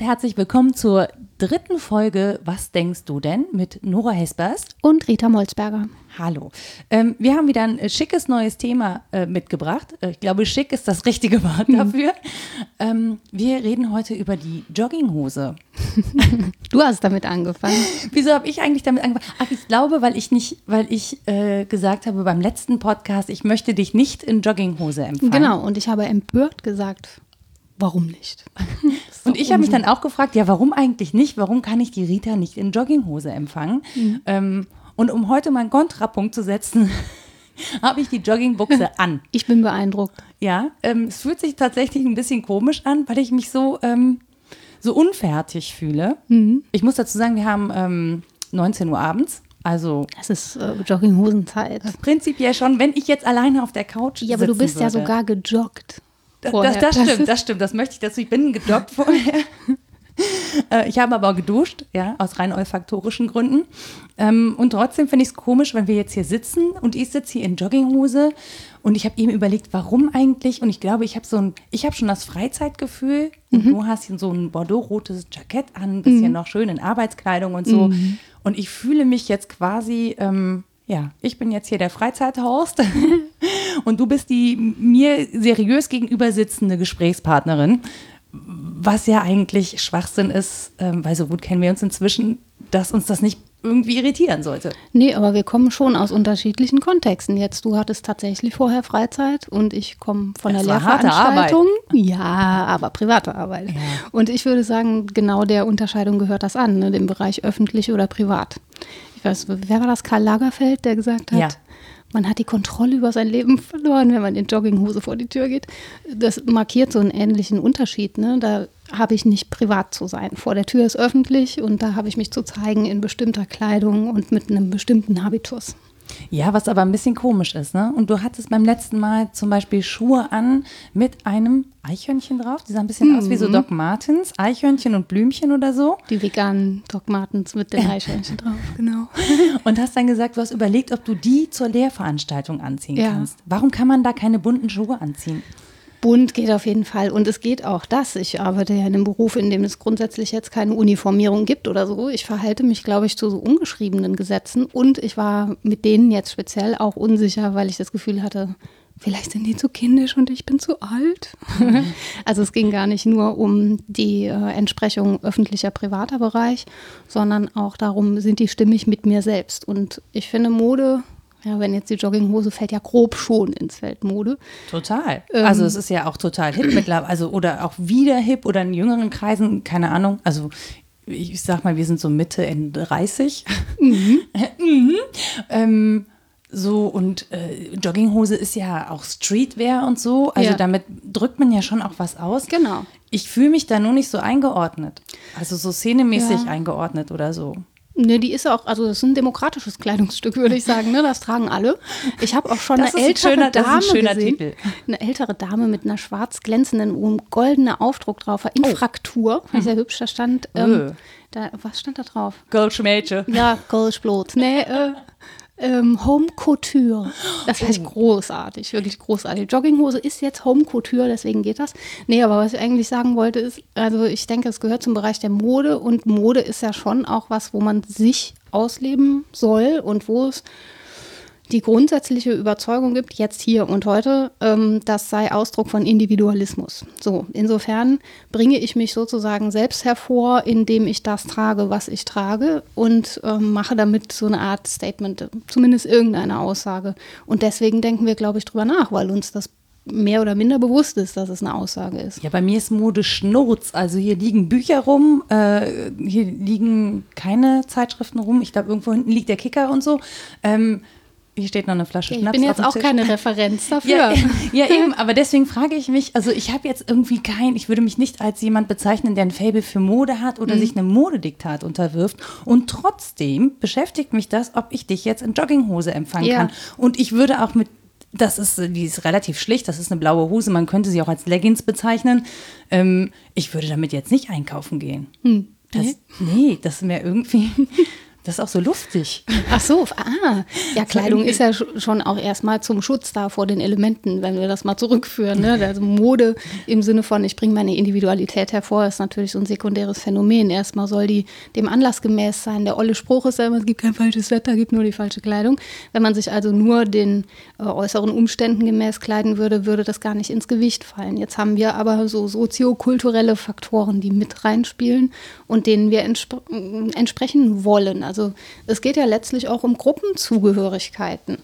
und herzlich willkommen zur dritten Folge Was denkst du denn mit Nora Hesperst und Rita Molzberger. Hallo. Ähm, wir haben wieder ein äh, schickes neues Thema äh, mitgebracht. Äh, ich glaube, schick ist das richtige Wort mhm. dafür. Ähm, wir reden heute über die Jogginghose. du hast damit angefangen. Wieso habe ich eigentlich damit angefangen? Ach, ich glaube, weil ich nicht, weil ich äh, gesagt habe beim letzten Podcast, ich möchte dich nicht in Jogginghose empfangen. Genau, und ich habe empört gesagt, warum nicht? Und ich habe mich dann auch gefragt, ja, warum eigentlich nicht? Warum kann ich die Rita nicht in Jogginghose empfangen? Mhm. Ähm, und um heute mal einen Kontrapunkt zu setzen, habe ich die Joggingbuchse an. Ich bin beeindruckt. Ja, ähm, es fühlt sich tatsächlich ein bisschen komisch an, weil ich mich so, ähm, so unfertig fühle. Mhm. Ich muss dazu sagen, wir haben ähm, 19 Uhr abends. Also. Das ist äh, Jogginghosenzeit. Prinzipiell schon, wenn ich jetzt alleine auf der Couch Ja, aber du bist würde. ja sogar gejoggt. Das, das, das, stimmt, das stimmt. Das möchte ich dazu. Ich bin gedockt vorher. Äh, ich habe aber geduscht, ja, aus rein olfaktorischen Gründen. Ähm, und trotzdem finde ich es komisch, wenn wir jetzt hier sitzen und ich sitze hier in Jogginghose und ich habe eben überlegt, warum eigentlich? Und ich glaube, ich habe so ein, ich habe schon das Freizeitgefühl und mhm. du hast hier so ein bordeaux-rotes Jackett an, ein bisschen mhm. noch schön in Arbeitskleidung und so. Mhm. Und ich fühle mich jetzt quasi, ähm, ja, ich bin jetzt hier der Freizeithorst und du bist die mir seriös gegenüber sitzende Gesprächspartnerin, was ja eigentlich Schwachsinn ist, ähm, weil so gut kennen wir uns inzwischen, dass uns das nicht irgendwie irritieren sollte. Nee, aber wir kommen schon aus unterschiedlichen Kontexten. Jetzt, du hattest tatsächlich vorher Freizeit und ich komme von das der Lehrveranstaltung. Ja, aber private Arbeit. Ja. Und ich würde sagen, genau der Unterscheidung gehört das an, ne, dem Bereich öffentlich oder privat ich weiß, wer war das, Karl Lagerfeld, der gesagt hat, ja. man hat die Kontrolle über sein Leben verloren, wenn man in Jogginghose vor die Tür geht. Das markiert so einen ähnlichen Unterschied. Ne? Da habe ich nicht privat zu sein. Vor der Tür ist öffentlich und da habe ich mich zu zeigen in bestimmter Kleidung und mit einem bestimmten Habitus. Ja, was aber ein bisschen komisch ist, ne? Und du hattest beim letzten Mal zum Beispiel Schuhe an mit einem Eichhörnchen drauf. Die sahen ein bisschen mhm. aus wie so mhm. Doc Martens, Eichhörnchen und Blümchen oder so. Die veganen Doc Martens mit den Eichhörnchen drauf, genau. Und hast dann gesagt, du hast überlegt, ob du die zur Lehrveranstaltung anziehen ja. kannst. Warum kann man da keine bunten Schuhe anziehen? Bunt geht auf jeden Fall. Und es geht auch das. Ich arbeite ja in einem Beruf, in dem es grundsätzlich jetzt keine Uniformierung gibt oder so. Ich verhalte mich, glaube ich, zu so ungeschriebenen Gesetzen. Und ich war mit denen jetzt speziell auch unsicher, weil ich das Gefühl hatte, vielleicht sind die zu kindisch und ich bin zu alt. also es ging gar nicht nur um die äh, Entsprechung öffentlicher privater Bereich, sondern auch darum, sind die stimmig mit mir selbst. Und ich finde Mode ja, wenn jetzt die Jogginghose fällt ja grob schon ins Feld Mode. Total. Ähm, also es ist ja auch total hip mittlerweile, also oder auch wieder hip oder in jüngeren Kreisen, keine Ahnung. Also ich sag mal, wir sind so Mitte, Ende 30. Mhm. mhm. Ähm, so und äh, Jogginghose ist ja auch Streetwear und so. Also ja. damit drückt man ja schon auch was aus. Genau. Ich fühle mich da nur nicht so eingeordnet. Also so szenemäßig ja. eingeordnet oder so. Ne, die ist auch, also das ist ein demokratisches Kleidungsstück, würde ich sagen. Ne? Das tragen alle. Ich habe auch schon das eine ältere schöner, Dame ein schöner gesehen. Titel. Eine ältere Dame mit einer schwarz glänzenden, ein goldener Aufdruck drauf in oh. Fraktur. Hm. Sehr hübsch, da stand, ähm, da, was stand da drauf? Goldschmädchen. Ja, Goldschblut. Nee, äh, ähm, Home Couture. Das heißt oh. großartig, wirklich großartig. Jogginghose ist jetzt Home Couture, deswegen geht das. Nee, aber was ich eigentlich sagen wollte ist, also ich denke, es gehört zum Bereich der Mode und Mode ist ja schon auch was, wo man sich ausleben soll und wo es die grundsätzliche Überzeugung gibt, jetzt hier und heute, ähm, das sei Ausdruck von Individualismus. So, insofern bringe ich mich sozusagen selbst hervor, indem ich das trage, was ich trage und ähm, mache damit so eine Art Statement, zumindest irgendeine Aussage. Und deswegen denken wir, glaube ich, drüber nach, weil uns das mehr oder minder bewusst ist, dass es eine Aussage ist. Ja, bei mir ist Mode Schnurz. Also hier liegen Bücher rum, äh, hier liegen keine Zeitschriften rum. Ich glaube, irgendwo hinten liegt der Kicker und so. Ähm, hier steht noch eine Flasche Schnaps. Ich bin jetzt auch Tisch. keine Referenz dafür. Ja, ja, eben, aber deswegen frage ich mich, also ich habe jetzt irgendwie kein, ich würde mich nicht als jemand bezeichnen, der ein Faible für Mode hat oder mhm. sich einem Modediktat unterwirft. Und trotzdem beschäftigt mich das, ob ich dich jetzt in Jogginghose empfangen ja. kann. Und ich würde auch mit das ist, die ist relativ schlicht, das ist eine blaue Hose, man könnte sie auch als Leggings bezeichnen. Ähm, ich würde damit jetzt nicht einkaufen gehen. Hm. Das, nee, das ist mir irgendwie, Das ist auch so luftig. Ach so, ah. Ja, Kleidung ist ja schon auch erstmal zum Schutz da vor den Elementen, wenn wir das mal zurückführen. Ne? Also Mode im Sinne von, ich bringe meine Individualität hervor, ist natürlich so ein sekundäres Phänomen. Erstmal soll die dem Anlass gemäß sein. Der olle Spruch ist ja immer, es gibt kein falsches Wetter, es gibt nur die falsche Kleidung. Wenn man sich also nur den äh, äußeren Umständen gemäß kleiden würde, würde das gar nicht ins Gewicht fallen. Jetzt haben wir aber so soziokulturelle Faktoren, die mit reinspielen und denen wir entspr entsprechen wollen. Also es geht ja letztlich auch um Gruppenzugehörigkeiten.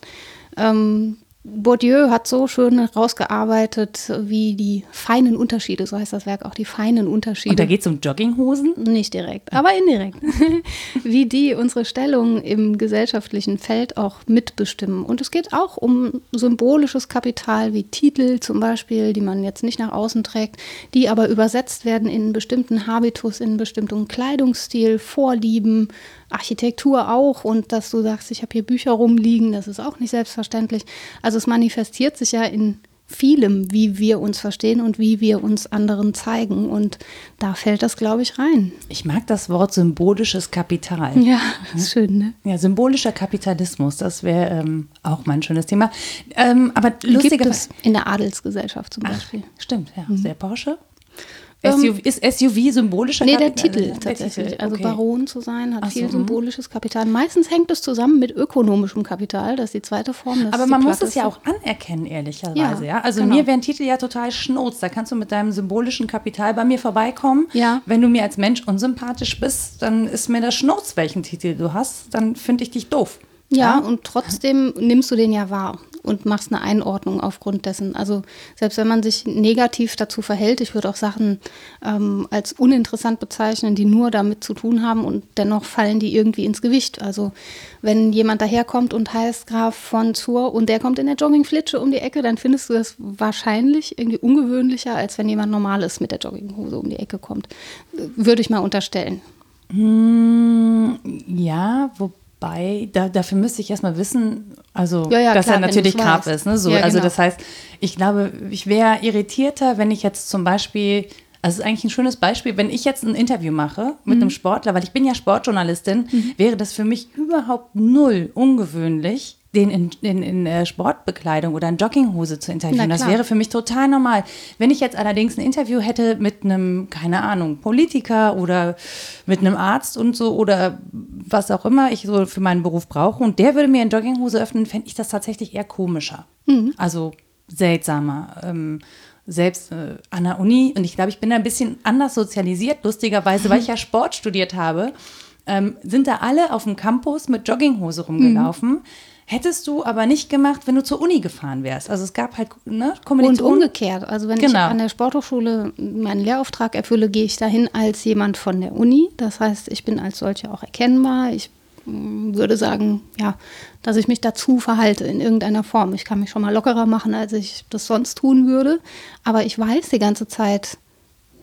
Ähm, Bourdieu hat so schön herausgearbeitet, wie die feinen Unterschiede, so heißt das Werk auch, die feinen Unterschiede. Und da geht es um Jogginghosen? Nicht direkt, aber indirekt. wie die unsere Stellung im gesellschaftlichen Feld auch mitbestimmen. Und es geht auch um symbolisches Kapital, wie Titel zum Beispiel, die man jetzt nicht nach außen trägt, die aber übersetzt werden in bestimmten Habitus, in bestimmten Kleidungsstil, Vorlieben, Architektur auch und dass du sagst, ich habe hier Bücher rumliegen, das ist auch nicht selbstverständlich. Also es manifestiert sich ja in vielem, wie wir uns verstehen und wie wir uns anderen zeigen. Und da fällt das, glaube ich, rein. Ich mag das Wort symbolisches Kapital. Ja, ist schön, ne? Ja, symbolischer Kapitalismus, das wäre ähm, auch mein schönes Thema. Ähm, aber lustigerweise. In der Adelsgesellschaft zum Beispiel. Ach, stimmt, ja. Mhm. Sehr Porsche. SUV, ist SUV symbolischer Nee, der Titel der tatsächlich. Titel, also okay. Also Baron zu sein hat Ach viel so, hm. symbolisches Kapital. Meistens hängt es zusammen mit ökonomischem Kapital, das ist die zweite Form. Aber man muss es ja auch anerkennen, ehrlicherweise. Ja, ja? Also genau. mir wären Titel ja total schnurz. Da kannst du mit deinem symbolischen Kapital bei mir vorbeikommen. Ja. Wenn du mir als Mensch unsympathisch bist, dann ist mir das Schnurz, welchen Titel du hast. Dann finde ich dich doof. Ja, ja, und trotzdem nimmst du den ja wahr und machst eine Einordnung aufgrund dessen. Also selbst wenn man sich negativ dazu verhält, ich würde auch Sachen ähm, als uninteressant bezeichnen, die nur damit zu tun haben und dennoch fallen die irgendwie ins Gewicht. Also wenn jemand daherkommt und heißt Graf von Zur und der kommt in der Joggingflitsche um die Ecke, dann findest du das wahrscheinlich irgendwie ungewöhnlicher, als wenn jemand Normales mit der Jogginghose um die Ecke kommt. Würde ich mal unterstellen. Hm, ja, wobei bei, da, dafür müsste ich erstmal wissen, also ja, ja, dass klar, er natürlich Graf ist. Ne? So, ja, also genau. das heißt, ich glaube, ich wäre irritierter, wenn ich jetzt zum Beispiel, also es ist eigentlich ein schönes Beispiel, wenn ich jetzt ein Interview mache mit mhm. einem Sportler, weil ich bin ja Sportjournalistin, mhm. wäre das für mich überhaupt null ungewöhnlich, den in, in, in äh, Sportbekleidung oder in Jogginghose zu interviewen. Das wäre für mich total normal. Wenn ich jetzt allerdings ein Interview hätte mit einem, keine Ahnung, Politiker oder mit einem Arzt und so oder was auch immer ich so für meinen Beruf brauche und der würde mir in Jogginghose öffnen, fände ich das tatsächlich eher komischer. Mhm. Also seltsamer. Ähm, selbst äh, an der Uni und ich glaube, ich bin da ein bisschen anders sozialisiert, lustigerweise, weil ich ja Sport studiert habe, ähm, sind da alle auf dem Campus mit Jogginghose rumgelaufen. Mhm Hättest du aber nicht gemacht, wenn du zur Uni gefahren wärst. Also es gab halt ne, Kommilitonen. Und umgekehrt. Also wenn genau. ich an der Sporthochschule meinen Lehrauftrag erfülle, gehe ich dahin als jemand von der Uni. Das heißt, ich bin als solche auch erkennbar. Ich mm, würde sagen, ja, dass ich mich dazu verhalte in irgendeiner Form. Ich kann mich schon mal lockerer machen, als ich das sonst tun würde. Aber ich weiß die ganze Zeit,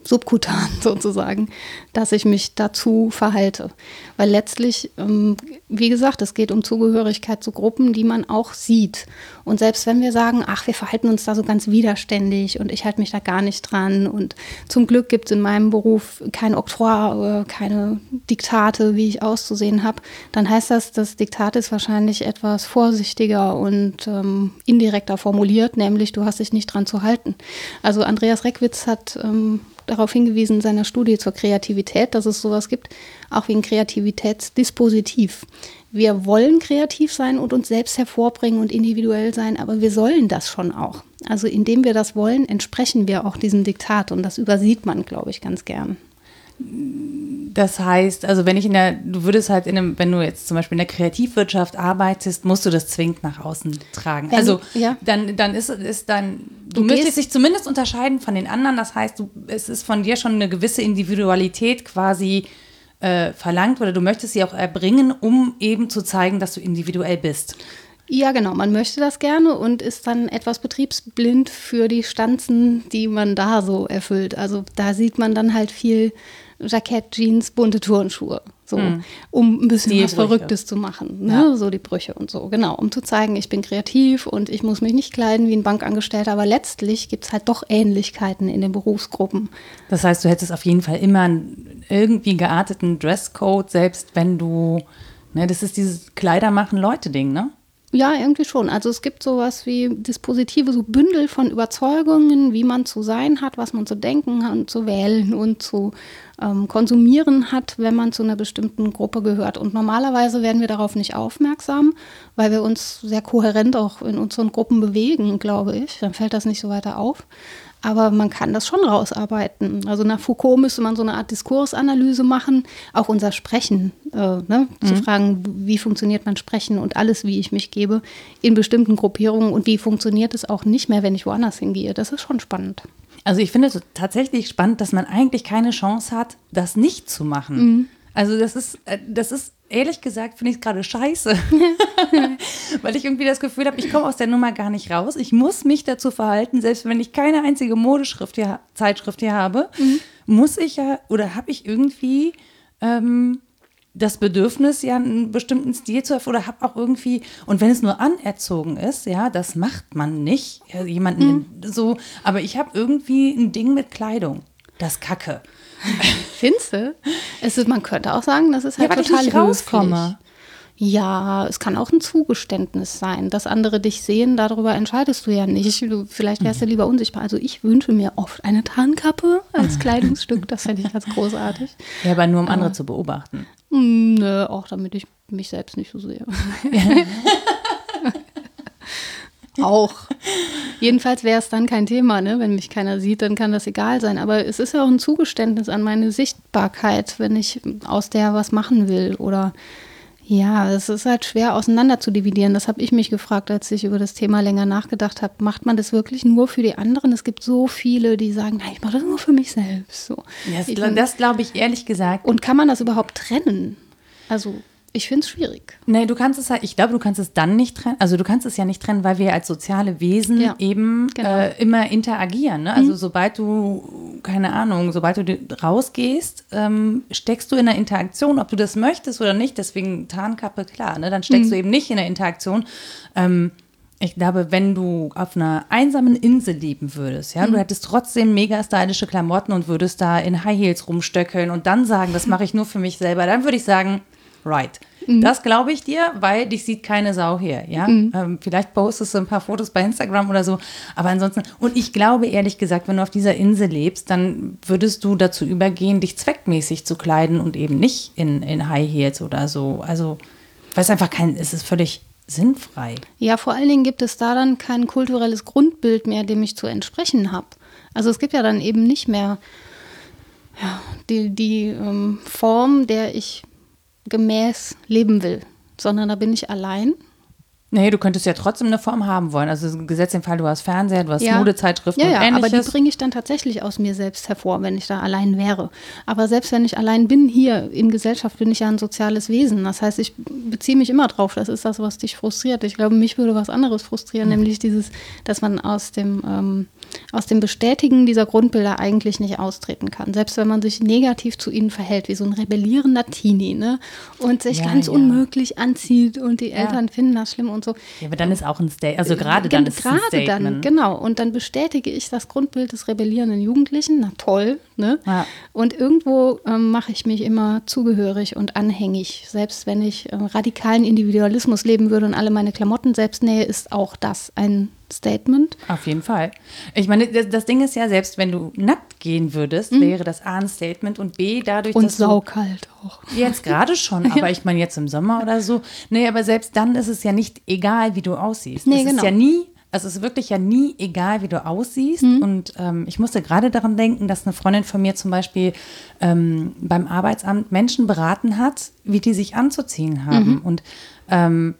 subkutan sozusagen, dass ich mich dazu verhalte. Weil letztlich, ähm, wie gesagt, es geht um Zugehörigkeit zu Gruppen, die man auch sieht. Und selbst wenn wir sagen, ach, wir verhalten uns da so ganz widerständig und ich halte mich da gar nicht dran und zum Glück gibt es in meinem Beruf kein Oktroi, keine Diktate, wie ich auszusehen habe, dann heißt das, das Diktat ist wahrscheinlich etwas vorsichtiger und ähm, indirekter formuliert, nämlich du hast dich nicht dran zu halten. Also Andreas Reckwitz hat ähm, darauf hingewiesen in seiner Studie zur Kreativität, dass es sowas gibt, auch wie ein Kreativitätsdispositiv. Wir wollen kreativ sein und uns selbst hervorbringen und individuell sein, aber wir sollen das schon auch. Also indem wir das wollen, entsprechen wir auch diesem Diktat und das übersieht man, glaube ich, ganz gern. Das heißt, also wenn ich in der, du würdest halt in einem, wenn du jetzt zum Beispiel in der Kreativwirtschaft arbeitest, musst du das zwingend nach außen tragen. Wenn, also ja. dann, dann ist, ist dann, du, du möchtest dich zumindest unterscheiden von den anderen. Das heißt, du, es ist von dir schon eine gewisse Individualität quasi äh, verlangt oder du möchtest sie auch erbringen, um eben zu zeigen, dass du individuell bist. Ja, genau. Man möchte das gerne und ist dann etwas betriebsblind für die Stanzen, die man da so erfüllt. Also da sieht man dann halt viel Jackett, Jeans, bunte Turnschuhe. So, hm. um ein bisschen die was Brüche. Verrücktes zu machen. Ne? Ja. So die Brüche und so, genau. Um zu zeigen, ich bin kreativ und ich muss mich nicht kleiden wie ein Bankangestellter, aber letztlich gibt es halt doch Ähnlichkeiten in den Berufsgruppen. Das heißt, du hättest auf jeden Fall immer einen irgendwie gearteten Dresscode, selbst wenn du Ne, das ist dieses Kleider machen Leute-Ding, ne? Ja, irgendwie schon. Also es gibt sowas wie Dispositive, so Bündel von Überzeugungen, wie man zu sein hat, was man zu denken und zu wählen und zu ähm, konsumieren hat, wenn man zu einer bestimmten Gruppe gehört. Und normalerweise werden wir darauf nicht aufmerksam, weil wir uns sehr kohärent auch in unseren Gruppen bewegen, glaube ich. Dann fällt das nicht so weiter auf. Aber man kann das schon rausarbeiten. Also nach Foucault müsste man so eine Art Diskursanalyse machen, auch unser Sprechen, äh, ne? mhm. zu fragen, wie funktioniert mein Sprechen und alles, wie ich mich gebe in bestimmten Gruppierungen und wie funktioniert es auch nicht mehr, wenn ich woanders hingehe. Das ist schon spannend. Also ich finde es tatsächlich spannend, dass man eigentlich keine Chance hat, das nicht zu machen. Mhm. Also das ist, äh, das ist ehrlich gesagt finde ich es gerade scheiße. Weil ich irgendwie das Gefühl habe, ich komme aus der Nummer gar nicht raus. Ich muss mich dazu verhalten, selbst wenn ich keine einzige Modeschrift hier, Zeitschrift hier habe, mhm. muss ich ja oder habe ich irgendwie ähm, das Bedürfnis, ja, einen bestimmten Stil zu erfüllen oder habe auch irgendwie, und wenn es nur anerzogen ist, ja, das macht man nicht, ja, jemanden mhm. so, aber ich habe irgendwie ein Ding mit Kleidung. Das Kacke. Findest du? Es ist, man könnte auch sagen, das ist halt ja, total ich rauskomme. Ja, es kann auch ein Zugeständnis sein, dass andere dich sehen, darüber entscheidest du ja nicht. Du, vielleicht wärst du mhm. lieber unsichtbar. Also ich wünsche mir oft eine Tarnkappe als Kleidungsstück, das fände ich ganz großartig. Ja, aber nur um andere zu beobachten. Hm, nö, auch damit ich mich selbst nicht so sehe. auch. Jedenfalls wäre es dann kein Thema, ne? wenn mich keiner sieht, dann kann das egal sein. Aber es ist ja auch ein Zugeständnis an meine Sichtbarkeit, wenn ich aus der was machen will. Oder ja, es ist halt schwer auseinander zu dividieren. Das habe ich mich gefragt, als ich über das Thema länger nachgedacht habe. Macht man das wirklich nur für die anderen? Es gibt so viele, die sagen, nein, ich mache das nur für mich selbst. So. Das, das glaube ich ehrlich gesagt. Und kann man das überhaupt trennen? Also ich finde es schwierig. Nee, du kannst es halt, ich glaube, du kannst es dann nicht trennen. Also du kannst es ja nicht trennen, weil wir als soziale Wesen ja, eben genau. äh, immer interagieren. Ne? Also mhm. sobald du, keine Ahnung, sobald du rausgehst, ähm, steckst du in der Interaktion, ob du das möchtest oder nicht. Deswegen Tarnkappe, klar, ne? dann steckst mhm. du eben nicht in der Interaktion. Ähm, ich glaube, wenn du auf einer einsamen Insel leben würdest, ja, mhm. du hättest trotzdem mega stylische Klamotten und würdest da in High Heels rumstöckeln und dann sagen, das mache ich nur für mich selber, dann würde ich sagen, right. Mhm. Das glaube ich dir, weil dich sieht keine Sau hier, ja. Mhm. Ähm, vielleicht postest du ein paar Fotos bei Instagram oder so, aber ansonsten, und ich glaube ehrlich gesagt, wenn du auf dieser Insel lebst, dann würdest du dazu übergehen, dich zweckmäßig zu kleiden und eben nicht in, in High Heels oder so. Also, weil es einfach kein, es ist völlig sinnfrei. Ja, vor allen Dingen gibt es da dann kein kulturelles Grundbild mehr, dem ich zu entsprechen habe. Also es gibt ja dann eben nicht mehr ja, die, die ähm, Form, der ich gemäß leben will, sondern da bin ich allein. Nee, du könntest ja trotzdem eine Form haben wollen. Also gesetzt im Fall, du hast Fernseher, du hast ja. Modezeitschriften ja, ja, und ähnliches. aber die bringe ich dann tatsächlich aus mir selbst hervor, wenn ich da allein wäre. Aber selbst wenn ich allein bin hier in Gesellschaft, bin ich ja ein soziales Wesen. Das heißt, ich beziehe mich immer drauf. Das ist das, was dich frustriert. Ich glaube, mich würde was anderes frustrieren, mhm. nämlich dieses, dass man aus dem ähm, aus dem Bestätigen dieser Grundbilder eigentlich nicht austreten kann. Selbst wenn man sich negativ zu ihnen verhält, wie so ein rebellierender Teenie, ne? Und sich ja, ganz ja. unmöglich anzieht und die Eltern ja. finden das schlimm und so. Ja, aber dann ist auch ein Statement, also gerade dann ist gerade ein Statement. dann, genau. Und dann bestätige ich das Grundbild des rebellierenden Jugendlichen. Na toll, ne? Und irgendwo ähm, mache ich mich immer zugehörig und anhängig. Selbst wenn ich äh, radikalen Individualismus leben würde und alle meine Klamotten selbst nähe, ist auch das ein Statement. Auf jeden Fall. Ich meine, das, das Ding ist ja, selbst wenn du nackt gehen würdest, mhm. wäre das A ein Statement und B dadurch, und dass saukalt auch. Jetzt gerade schon, aber ja. ich meine jetzt im Sommer oder so. Nee, aber selbst dann ist es ja nicht egal, wie du aussiehst. Nee, es genau. ist ja nie also es ist wirklich ja nie egal, wie du aussiehst. Mhm. Und ähm, ich musste gerade daran denken, dass eine Freundin von mir zum Beispiel ähm, beim Arbeitsamt Menschen beraten hat, wie die sich anzuziehen haben. Mhm. Und ähm,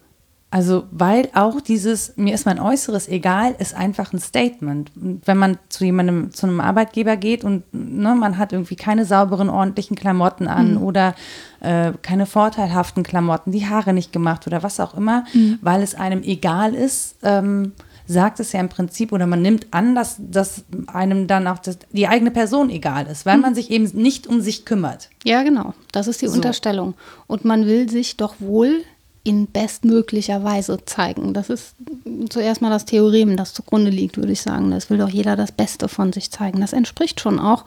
also, weil auch dieses, mir ist mein Äußeres egal, ist einfach ein Statement. Wenn man zu jemandem, zu einem Arbeitgeber geht und ne, man hat irgendwie keine sauberen, ordentlichen Klamotten an mhm. oder äh, keine vorteilhaften Klamotten, die Haare nicht gemacht oder was auch immer, mhm. weil es einem egal ist, ähm, sagt es ja im Prinzip oder man nimmt an, dass, dass einem dann auch das, die eigene Person egal ist, weil mhm. man sich eben nicht um sich kümmert. Ja, genau. Das ist die so. Unterstellung. Und man will sich doch wohl in bestmöglicher Weise zeigen. Das ist zuerst mal das Theorem, das zugrunde liegt, würde ich sagen. Das will doch jeder das Beste von sich zeigen. Das entspricht schon auch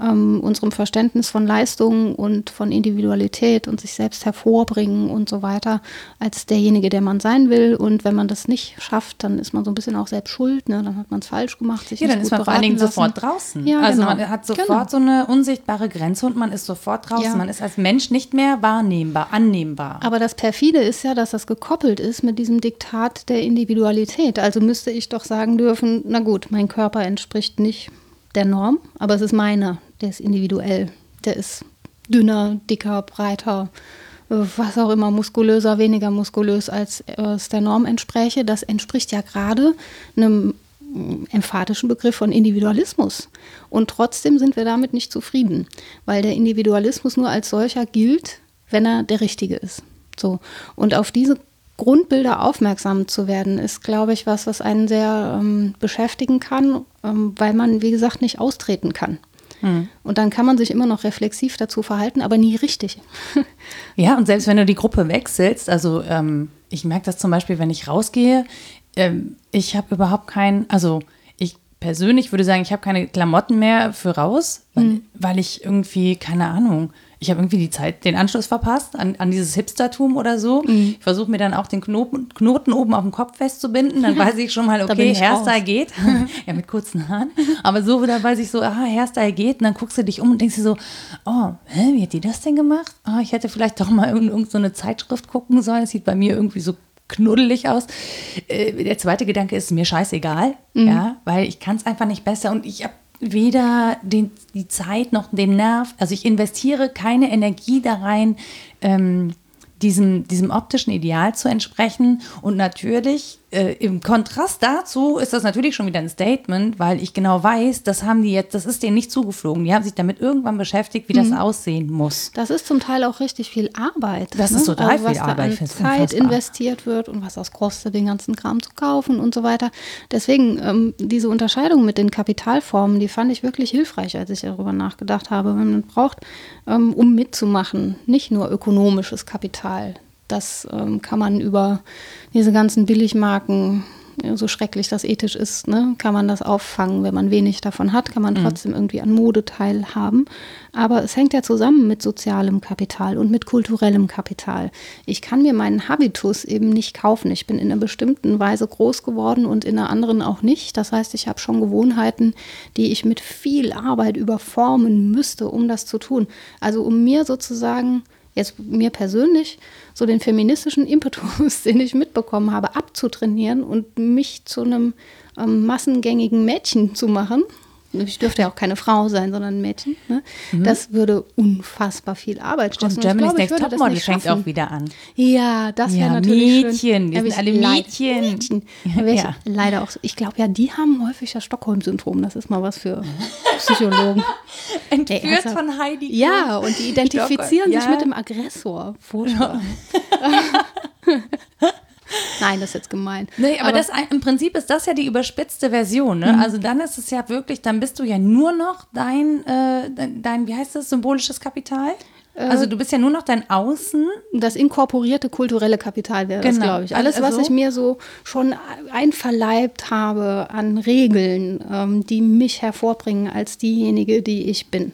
ähm, unserem Verständnis von Leistung und von Individualität und sich selbst hervorbringen und so weiter, als derjenige, der man sein will. Und wenn man das nicht schafft, dann ist man so ein bisschen auch selbst schuld, ne? dann hat man es falsch gemacht. Sich ja, dann ist man vor allen Dingen lassen. sofort draußen. Ja, also genau. man hat sofort Genau. so eine unsichtbare Grenze und man ist sofort draußen. Ja. Man ist als Mensch nicht mehr wahrnehmbar, annehmbar. Aber das perfide ist ja, dass das gekoppelt ist mit diesem Diktat der Individualität. Also müsste ich doch sagen dürfen, na gut, mein Körper entspricht nicht der Norm, aber es ist meiner, der ist individuell. Der ist dünner, dicker, breiter, was auch immer, muskulöser, weniger muskulös, als es der Norm entspräche. Das entspricht ja gerade einem emphatischen Begriff von Individualismus. Und trotzdem sind wir damit nicht zufrieden, weil der Individualismus nur als solcher gilt, wenn er der Richtige ist. So. Und auf diese Grundbilder aufmerksam zu werden, ist, glaube ich, was, was einen sehr ähm, beschäftigen kann, ähm, weil man, wie gesagt, nicht austreten kann. Und dann kann man sich immer noch reflexiv dazu verhalten, aber nie richtig. Ja, und selbst wenn du die Gruppe wechselst, also ähm, ich merke das zum Beispiel, wenn ich rausgehe, ähm, ich habe überhaupt kein, also ich persönlich würde sagen, ich habe keine Klamotten mehr für raus, weil, weil ich irgendwie, keine Ahnung, ich habe irgendwie die Zeit, den Anschluss verpasst an, an dieses Hipstertum oder so. Ich versuche mir dann auch den Knoten, Knoten oben auf dem Kopf festzubinden, dann weiß ich schon mal, okay, Hairstyle raus. geht. ja, mit kurzen Haaren. Aber so, da weiß ich so, aha, Hairstyle geht. Und dann guckst du dich um und denkst dir so, oh, hä, wie hat die das denn gemacht? Oh, ich hätte vielleicht doch mal irgend, irgend so eine Zeitschrift gucken sollen. Das sieht bei mir irgendwie so knuddelig aus. Äh, der zweite Gedanke ist mir scheißegal, ja, weil ich kann es einfach nicht besser und ich habe weder den, die Zeit noch den Nerv. Also ich investiere keine Energie da rein, ähm, diesem, diesem optischen Ideal zu entsprechen. Und natürlich, äh, im Kontrast dazu ist das natürlich schon wieder ein Statement, weil ich genau weiß, das haben die jetzt, das ist denen nicht zugeflogen. Die haben sich damit irgendwann beschäftigt, wie das aussehen muss. Das ist zum Teil auch richtig viel Arbeit. ne? Das ist total also was viel da Arbeit, An find's Zeit unfassbar. investiert wird und was das kostet, den ganzen Kram zu kaufen und so weiter. Deswegen ähm, diese Unterscheidung mit den Kapitalformen, die fand ich wirklich hilfreich, als ich darüber nachgedacht habe. Man braucht, ähm, um mitzumachen, nicht nur ökonomisches Kapital. Das ähm, kann man über diese ganzen Billigmarken ja, so schrecklich das ethisch ist, ne, kann man das auffangen. Wenn man wenig davon hat, kann man trotzdem irgendwie an Mode teilhaben. Aber es hängt ja zusammen mit sozialem Kapital und mit kulturellem Kapital. Ich kann mir meinen Habitus eben nicht kaufen. Ich bin in einer bestimmten Weise groß geworden und in einer anderen auch nicht. Das heißt, ich habe schon Gewohnheiten, die ich mit viel Arbeit überformen müsste, um das zu tun. Also um mir sozusagen jetzt mir persönlich so den feministischen Impetus, den ich mitbekommen habe, abzutrainieren und mich zu einem ähm, massengängigen Mädchen zu machen. Ich dürfte ja auch keine Frau sein, sondern ein Mädchen. Ne? Das würde unfassbar viel Arbeit kosten. Und Germany's Next Topmodel fängt auch wieder an. Ja, das wäre Ja, natürlich Mädchen, schön. wir sind alle Mädchen. Mädchen. Ja. leider auch, so- ich glaube ja, die haben häufig das Stockholm-Syndrom. Das ist mal was für Psychologen. Entführt ernsthaft? von Heidi. Ja, und die identifizieren Stockholm, sich ja. mit dem Aggressor. Furchtbar. Nein, das ist jetzt gemein. Nee, aber, das ein- im Prinzip ist das ja die überspitzte Version. Ne? Also dann ist es ja wirklich, dann bist du ja nur noch dein, äh, dein, wie heißt das, symbolisches Kapital? also du bist ja nur noch dein Außen. das inkorporierte kulturelle Kapital wäre das, Genau. glaube ich. Alles, was Also- ich mir so schon einverleibt habe an Regeln, ähm, die mich hervorbringen als diejenige, die ich bin.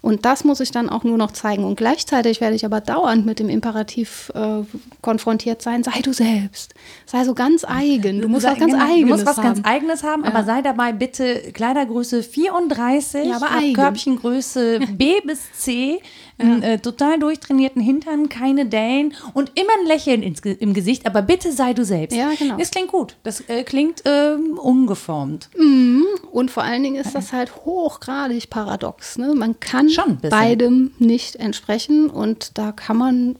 Und das muss ich dann auch nur noch zeigen. Und gleichzeitig werde ich aber dauernd mit dem Imperativ äh, konfrontiert sein, sei du selbst. Sei so ganz eigen. Du musst Sei- was ganz genau, Eigenes Du musst was haben. ganz Eigenes haben, aber sei dabei bitte Kleidergröße 34, Ja. Körbchengröße B bis C, einen äh, total durchtrainierten Hintern, keine Dellen und immer ein Lächeln ins, im Gesicht, aber bitte sei du selbst. Ja, genau. Das klingt gut. Das äh, klingt ähm, ungeformt. Und vor allen Dingen ist das halt hochgradig paradox. Ne? Man kann beidem nicht entsprechen und da kann man,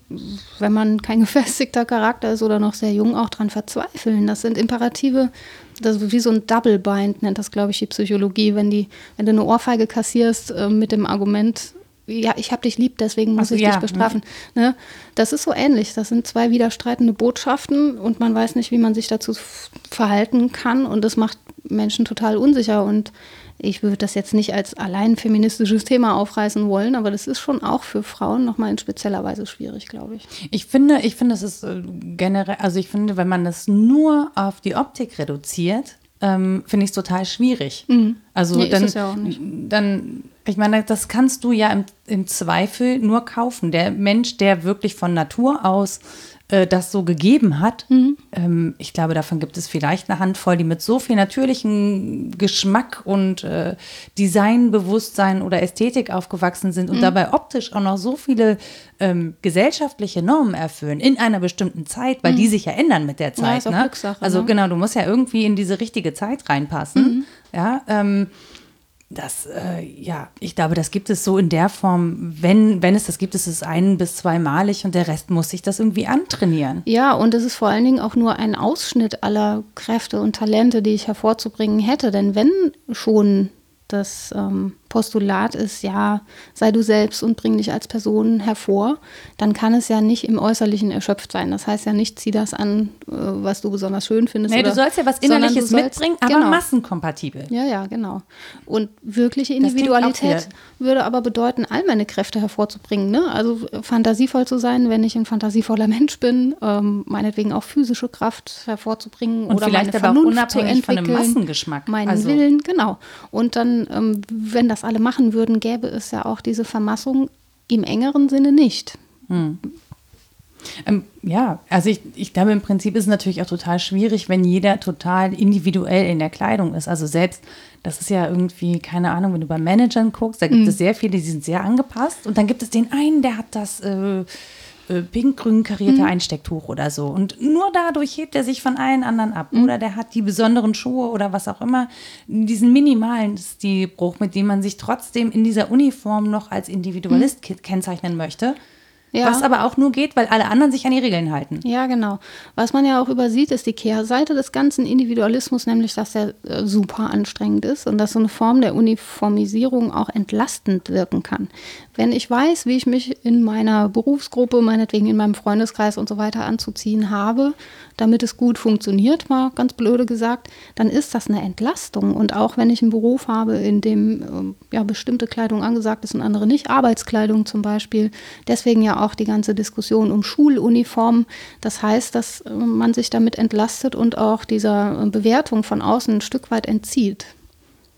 wenn man kein gefestigter Charakter ist oder noch sehr jung, auch dran verzweifeln. Das sind Imperative, das wie so ein Double Bind, nennt das, glaube ich, die Psychologie. Wenn, die, wenn du eine Ohrfeige kassierst äh, mit dem Argument, ja, ich habe dich lieb, deswegen muss Ach so, ich ja, dich bestrafen. Ne? Das ist so ähnlich. Das sind zwei widerstreitende Botschaften und man weiß nicht, wie man sich dazu verhalten kann und das macht Menschen total unsicher und ich würde das jetzt nicht als allein feministisches Thema aufreißen wollen, aber das ist schon auch für Frauen nochmal in spezieller Weise schwierig, glaube ich. Ich finde, ich finde, es ist äh, generell, also ich finde, wenn man das nur auf die Optik reduziert, ähm, finde ich es total schwierig. Also Nee, ist dann, es ja auch nicht. dann, ich meine, das kannst du ja im, im Zweifel nur kaufen. Der Mensch, der wirklich von Natur aus äh, das so gegeben hat, Mhm. ähm, ich glaube, davon gibt es vielleicht eine Handvoll, die mit so viel natürlichem Geschmack und äh, Designbewusstsein oder Ästhetik aufgewachsen sind Mhm. und dabei optisch auch noch so viele ähm, gesellschaftliche Normen erfüllen in einer bestimmten Zeit, weil die sich ja ändern mit der Zeit. Mhm. ist auch ne? Also ne? genau, du musst ja irgendwie in diese richtige Zeit reinpassen. Ja, ähm, das, äh, ja, ich glaube, das gibt es so in der Form, wenn, wenn es das gibt, ist es ein- bis zweimalig und der Rest muss sich das irgendwie antrainieren. Ja, und es ist vor allen Dingen auch nur ein Ausschnitt aller Kräfte und Talente, die ich hervorzubringen hätte. Denn wenn schon das ähm, Postulat ist, ja, sei du selbst und bring dich als Person hervor, dann kann es ja nicht im Äußerlichen erschöpft sein. Das heißt ja nicht, zieh das an, äh, was du besonders schön findest. Nee, oder, du sollst ja was Innerliches sollst- mitbringen, aber genau. massenkompatibel. Ja, ja, genau. Und wirkliche Individualität würde aber bedeuten, all meine Kräfte hervorzubringen. Ne? Also äh, fantasievoll zu sein, wenn ich ein fantasievoller Mensch bin, ähm, meinetwegen auch physische Kraft hervorzubringen Und oder vielleicht meine aber auch Vernunft zu unabhängig von dem entwickeln, Massengeschmack. Meinen Also- Willen, genau. Und dann, ähm, wenn das alle machen würden, gäbe es ja auch diese Vermassung im engeren Sinne nicht. Ähm, ja, also ich, ich glaube, im Prinzip ist es natürlich auch total schwierig, wenn jeder total individuell in der Kleidung ist. Also selbst, das ist ja irgendwie, keine Ahnung, wenn du bei Managern guckst, da gibt Mhm. es sehr viele, die sind sehr angepasst. Und dann gibt es den einen, der hat das äh, äh, pink-grün karierte Mhm. Einstecktuch oder so. Und nur dadurch hebt er sich von allen anderen ab. Mhm. Oder der hat die besonderen Schuhe oder was auch immer. Diesen minimalen Stilbruch, mit dem man sich trotzdem in dieser Uniform noch als Individualist ke- kennzeichnen möchte. Ja. Was aber auch nur geht, weil alle anderen sich an die Regeln halten. Ja, genau. Was man ja auch übersieht, ist die Kehrseite des ganzen Individualismus, nämlich dass der äh, super anstrengend ist und dass so eine Form der Uniformisierung auch entlastend wirken kann. Wenn ich weiß, wie ich mich in meiner Berufsgruppe, meinetwegen in meinem Freundeskreis und so weiter anzuziehen habe, damit es gut funktioniert, mal ganz blöde gesagt, dann ist das eine Entlastung. Und auch wenn ich einen Beruf habe, in dem ähm, ja bestimmte Kleidung angesagt ist und andere nicht, Arbeitskleidung zum Beispiel, deswegen ja auch die ganze Diskussion um Schuluniformen. Das heißt, dass äh, man sich damit entlastet und auch dieser äh, Bewertung von außen ein Stück weit entzieht.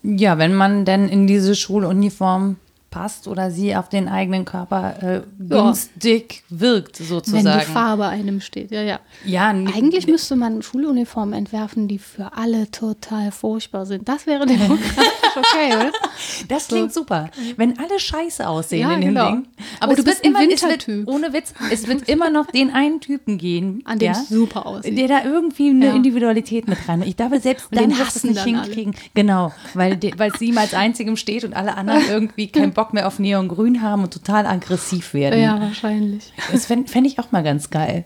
Ja, wenn man denn in diese Schuluniform passt oder sie auf den eigenen Körper äh, Ja. günstig wirkt, Wenn sozusagen. Gefahr bei einem steht, ja, ja. Ja, Eigentlich müsste man Schuluniformen entwerfen, die für alle total furchtbar sind. Das wäre demokratisch okay, oder? das klingt super. Wenn alle scheiße aussehen Ja, in dem genau. Ding. Oh, Aber du es bist ein immer, wird, Wintertyp. ohne Witz, es wird immer noch den einen Typen gehen, An dem es super aussieht. der da irgendwie eine Ja. Individualität mit rein. Ich glaube, selbst Und den hassen nicht dann alle. hinkriegen. Genau, weil, weil es ihm als einzigem steht und alle anderen irgendwie keinen Bock mehr auf Neongrün haben und total aggressiv werden. ja, wahrscheinlich. Das fände fänd ich auch mal ganz geil.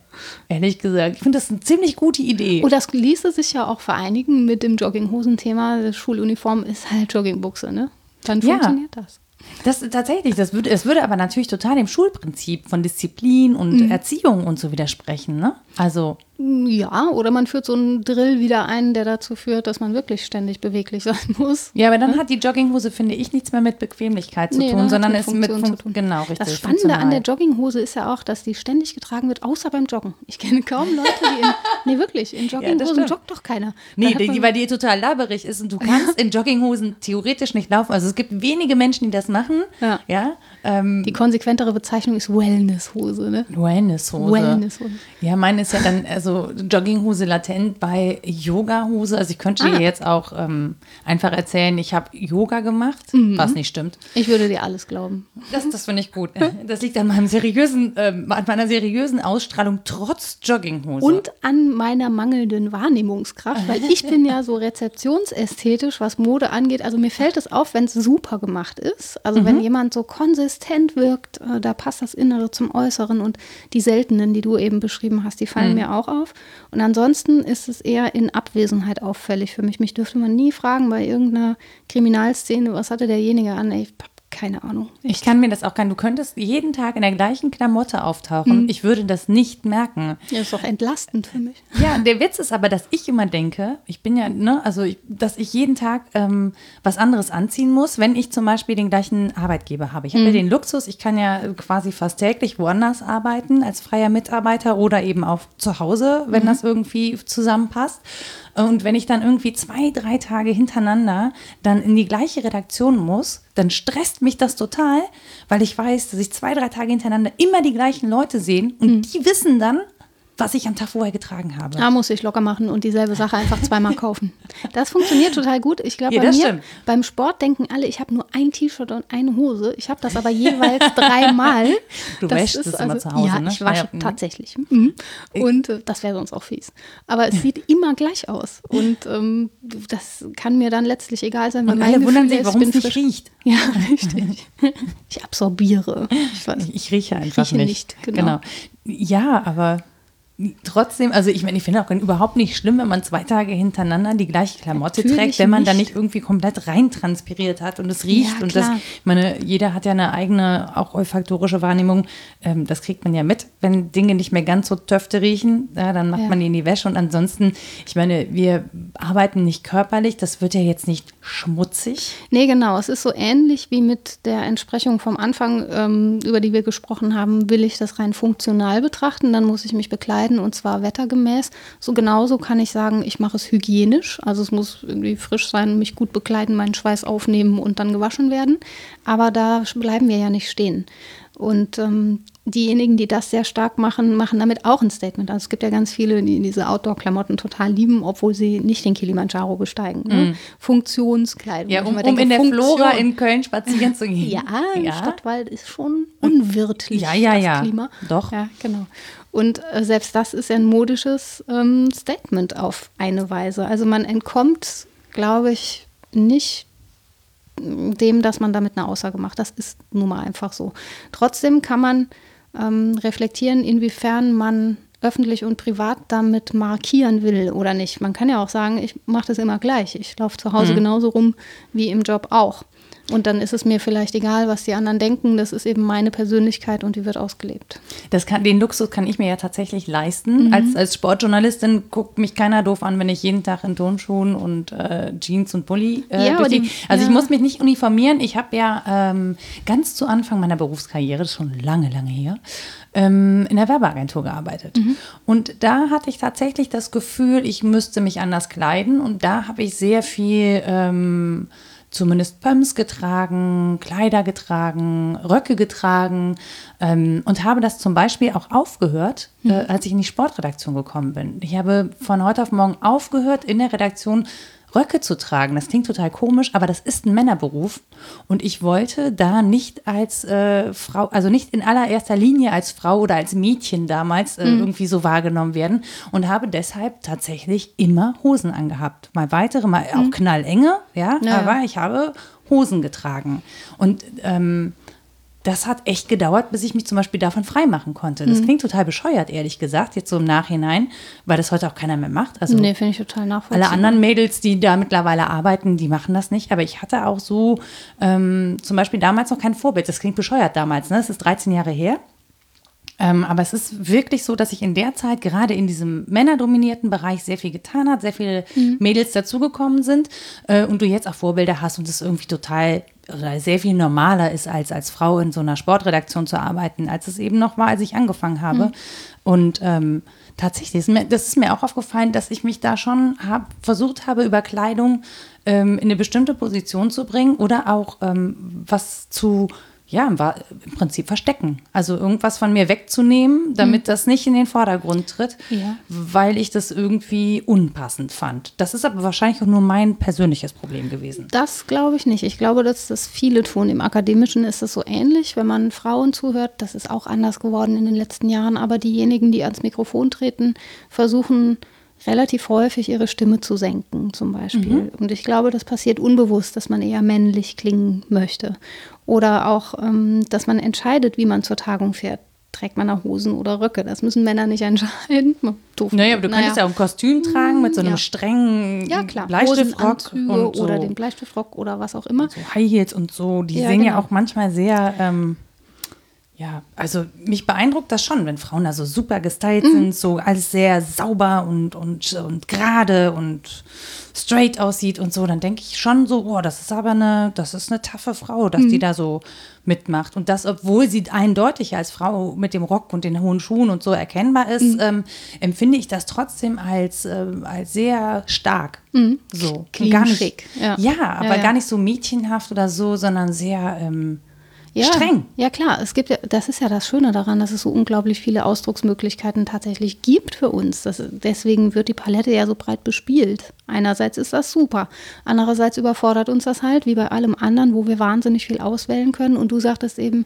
Ehrlich gesagt. Ich finde das eine ziemlich gute Idee. Und das ließe sich ja auch vereinigen mit dem Jogginghosen-Thema. Schuluniform ist halt Joggingbuchse, ne? Dann Ja. funktioniert das. Das tatsächlich, das würde, es würde aber natürlich total dem Schulprinzip von Disziplin und Mhm. Erziehung und so widersprechen, ne? Also, Ja, oder man führt so einen Drill wieder ein, der dazu führt, dass man wirklich ständig beweglich sein muss. ja, aber dann hat die Jogginghose, finde ich, nichts mehr mit Bequemlichkeit zu Nee, tun, sondern ist mit Funktion Fun zu tun. Genau, richtig. Das Spannende an der. Jogginghose ist ja auch, dass die ständig getragen wird, außer beim Joggen. Ich kenne kaum Leute, die in, nee wirklich, in Jogginghosen stimmt. joggt doch keiner. Nee, die, weil die total laberig ist und du kannst in Jogginghosen theoretisch nicht laufen. Also es gibt wenige Menschen, die das machen. Ja. ja ähm, die konsequentere Bezeichnung ist Wellnesshose, ne? Wellnesshose. Wellnesshose. Ja, meine ist ja dann also Jogginghose latent bei Yogahose. Also ich könnte Ah. dir jetzt auch ähm, einfach erzählen, ich habe Yoga gemacht, Mhm. was nicht stimmt. Ich würde dir alles glauben. Das, das finde ich gut. Das liegt an meinem seriösen, ähm, an meiner seriösen Ausstrahlung trotz Jogginghose. Und an meiner mangelnden Wahrnehmungskraft, weil ich bin ja so rezeptionsästhetisch, was Mode angeht. Also mir fällt es auf, wenn es super gemacht ist. Also Mhm. wenn jemand so konsistent wirkt, äh, da passt das Innere zum Äußeren und die seltenen, die du eben beschrieben hast, die Mhm. fallen mir auch auf. Und ansonsten ist es eher in Abwesenheit auffällig für mich. Mich dürfte man nie fragen bei irgendeiner Kriminalszene, was hatte derjenige an? Ich keine Ahnung. Ich kann mir das auch gar Du könntest jeden Tag in der gleichen Klamotte auftauchen. Mhm. Ich würde das nicht merken. Ja, ist doch entlastend für mich. Ja, der Witz ist aber, dass ich immer denke, ich bin ja, ne, also ich, dass ich jeden Tag ähm, was anderes anziehen muss, wenn ich zum Beispiel den gleichen Arbeitgeber habe. Ich habe mhm. ja den Luxus, ich kann ja quasi fast täglich woanders arbeiten als freier Mitarbeiter oder eben auch zu Hause, wenn mhm. das irgendwie zusammenpasst. Und wenn ich dann irgendwie zwei, drei Tage hintereinander dann in die gleiche Redaktion muss, dann stresst mich das total, weil ich weiß, dass ich zwei, drei Tage hintereinander immer die gleichen Leute sehen und mhm. die wissen dann, was ich am Tag vorher getragen habe. Da muss ich locker machen und dieselbe Sache einfach zweimal kaufen. Das funktioniert total gut. Ich glaube, ja, bei mir stimmt. beim Sport denken alle, ich habe nur ein T-Shirt und eine Hose. Ich habe das aber jeweils dreimal. Du das wäschst es also, immer zu Hause, ja, ne? ich wasche ja, tatsächlich. Mhm. Und äh, das wäre sonst auch fies. Aber es sieht immer gleich aus und ähm, das kann mir dann letztlich egal sein. Weil und alle wundern sich, warum es nicht frisch. riecht. Ja, richtig. Ich absorbiere. Ich, ich rieche einfach rieche nicht. nicht genau. genau. Ja, aber trotzdem, also ich meine, ich finde auch überhaupt nicht schlimm, wenn man zwei Tage hintereinander die gleiche Klamotte Natürlich trägt, wenn man nicht. da nicht irgendwie komplett reintranspiriert hat und es riecht. Ja, und das, ich meine, jeder hat ja eine eigene, auch olfaktorische Wahrnehmung. Ähm, das kriegt man ja mit. Wenn Dinge nicht mehr ganz so töfte riechen, ja, dann macht ja. man die in die Wäsche. Und ansonsten, ich meine, wir arbeiten nicht körperlich, das wird ja jetzt nicht schmutzig. Nee, genau. Es ist so ähnlich wie mit der Entsprechung vom Anfang, ähm, über die wir gesprochen haben. Will ich das rein funktional betrachten, dann muss ich mich bekleiden vermeiden und zwar wettergemäß. So genauso kann ich sagen, ich mache es hygienisch. Also es muss irgendwie frisch sein, mich gut bekleiden, meinen Schweiß aufnehmen und dann gewaschen werden. Aber da bleiben wir ja nicht stehen. Und ähm, diejenigen, die das sehr stark machen, machen damit auch ein Statement. Also es gibt ja ganz viele, die diese Outdoor-Klamotten total lieben, obwohl sie nicht den Kilimanjaro besteigen. Ne? Mm. Funktionskleidung. Ja, um, um in der Funktion. Flora in Köln spazieren zu gehen. Ja, ja. Stadtwald ist schon unwirtlich, ja, ja, das ja. Klima. Doch. Ja, genau. Und äh, selbst das ist ein modisches ähm, Statement auf eine Weise. Also man entkommt, glaube ich, nicht dem, dass man damit eine Aussage macht. Das ist nun mal einfach so. Trotzdem kann man ähm, reflektieren, inwiefern man öffentlich und privat damit markieren will oder nicht. Man kann ja auch sagen, ich mache das immer gleich. Ich laufe zu Hause mhm. genauso rum wie im Job auch. Und dann ist es mir vielleicht egal, was die anderen denken. Das ist eben meine Persönlichkeit und die wird ausgelebt. Das kann, den Luxus kann ich mir ja tatsächlich leisten. Mhm. Als, als Sportjournalistin guckt mich keiner doof an, wenn ich jeden Tag in Turnschuhen und äh, Jeans und Pulli äh, ja, die, Also ja. ich muss mich nicht uniformieren. Ich habe ja ähm, ganz zu Anfang meiner Berufskarriere, das ist schon lange, lange her, ähm, in der Werbeagentur gearbeitet. Mhm. Und da hatte ich tatsächlich das Gefühl, ich müsste mich anders kleiden. Und da habe ich sehr viel... Ähm, zumindest Pumps getragen, Kleider getragen, Röcke getragen ähm, und habe das zum Beispiel auch aufgehört, äh, mhm. als ich in die Sportredaktion gekommen bin. Ich habe von heute auf morgen aufgehört, in der Redaktion Röcke zu tragen. Das klingt total komisch, aber das ist ein Männerberuf. Und ich wollte da nicht als äh, Frau, also nicht in allererster Linie als Frau oder als Mädchen damals äh, mhm. irgendwie so wahrgenommen werden und habe deshalb tatsächlich immer Hosen angehabt. Mal weitere, mal mhm. auch knallenge, ja, ja, aber ich habe Hosen getragen. Und ähm, das hat echt gedauert, bis ich mich zum Beispiel davon freimachen konnte. Das mhm. klingt total bescheuert, ehrlich gesagt, jetzt so im Nachhinein, weil das heute auch keiner mehr macht. Also nee, finde ich total nachvollziehbar. Alle anderen Mädels, die da mittlerweile arbeiten, die machen das nicht. Aber ich hatte auch so ähm, zum Beispiel damals noch kein Vorbild. Das klingt bescheuert damals, ne? Das ist 13 Jahre her. Ähm, aber es ist wirklich so, dass sich in der Zeit gerade in diesem männerdominierten Bereich sehr viel getan hat, sehr viele mhm. Mädels dazugekommen sind äh, und du jetzt auch Vorbilder hast und es irgendwie total oder sehr viel normaler ist, als als Frau in so einer Sportredaktion zu arbeiten, als es eben noch war, als ich angefangen habe. Mhm. Und ähm, tatsächlich, ist mir, das ist mir auch aufgefallen, dass ich mich da schon hab, versucht habe, über Kleidung ähm, in eine bestimmte Position zu bringen oder auch ähm, was zu ja, war im Prinzip verstecken. Also irgendwas von mir wegzunehmen, damit mhm. das nicht in den Vordergrund tritt, ja. weil ich das irgendwie unpassend fand. Das ist aber wahrscheinlich auch nur mein persönliches Problem gewesen. Das glaube ich nicht. Ich glaube, dass das viele tun. Im Akademischen ist es so ähnlich, wenn man Frauen zuhört. Das ist auch anders geworden in den letzten Jahren. Aber diejenigen, die ans Mikrofon treten, versuchen relativ häufig ihre Stimme zu senken, zum Beispiel. Mhm. Und ich glaube, das passiert unbewusst, dass man eher männlich klingen möchte. Oder auch, ähm, dass man entscheidet, wie man zur Tagung fährt. trägt man da Hosen oder Röcke. Das müssen Männer nicht entscheiden. Doof. Naja, aber du naja. könntest ja auch ein Kostüm tragen mit so einem ja. strengen ja, klar. Bleistiftrock. Und so. Oder den Bleistiftrock oder was auch immer. So High Heels und so. Die ja, sehen genau. ja auch manchmal sehr... Ähm, ja, also mich beeindruckt das schon, wenn Frauen da so super gestylt mhm. sind, so alles sehr sauber und, und, und gerade und straight aussieht und so, dann denke ich schon so, boah, das ist aber eine, das ist eine taffe Frau, dass mhm. die da so mitmacht. Und das, obwohl sie eindeutig als Frau mit dem Rock und den hohen Schuhen und so erkennbar ist, mhm. ähm, empfinde ich das trotzdem als, äh, als sehr stark. Mhm. So. Clean gar nicht, schick. Ja, ja aber ja, ja. gar nicht so mädchenhaft oder so, sondern sehr ähm, ja, streng. Ja, klar. Es gibt ja, das ist ja das Schöne daran, dass es so unglaublich viele Ausdrucksmöglichkeiten tatsächlich gibt für uns. Das, deswegen wird die Palette ja so breit bespielt. Einerseits ist das super. Andererseits überfordert uns das halt, wie bei allem anderen, wo wir wahnsinnig viel auswählen können. Und du sagtest eben,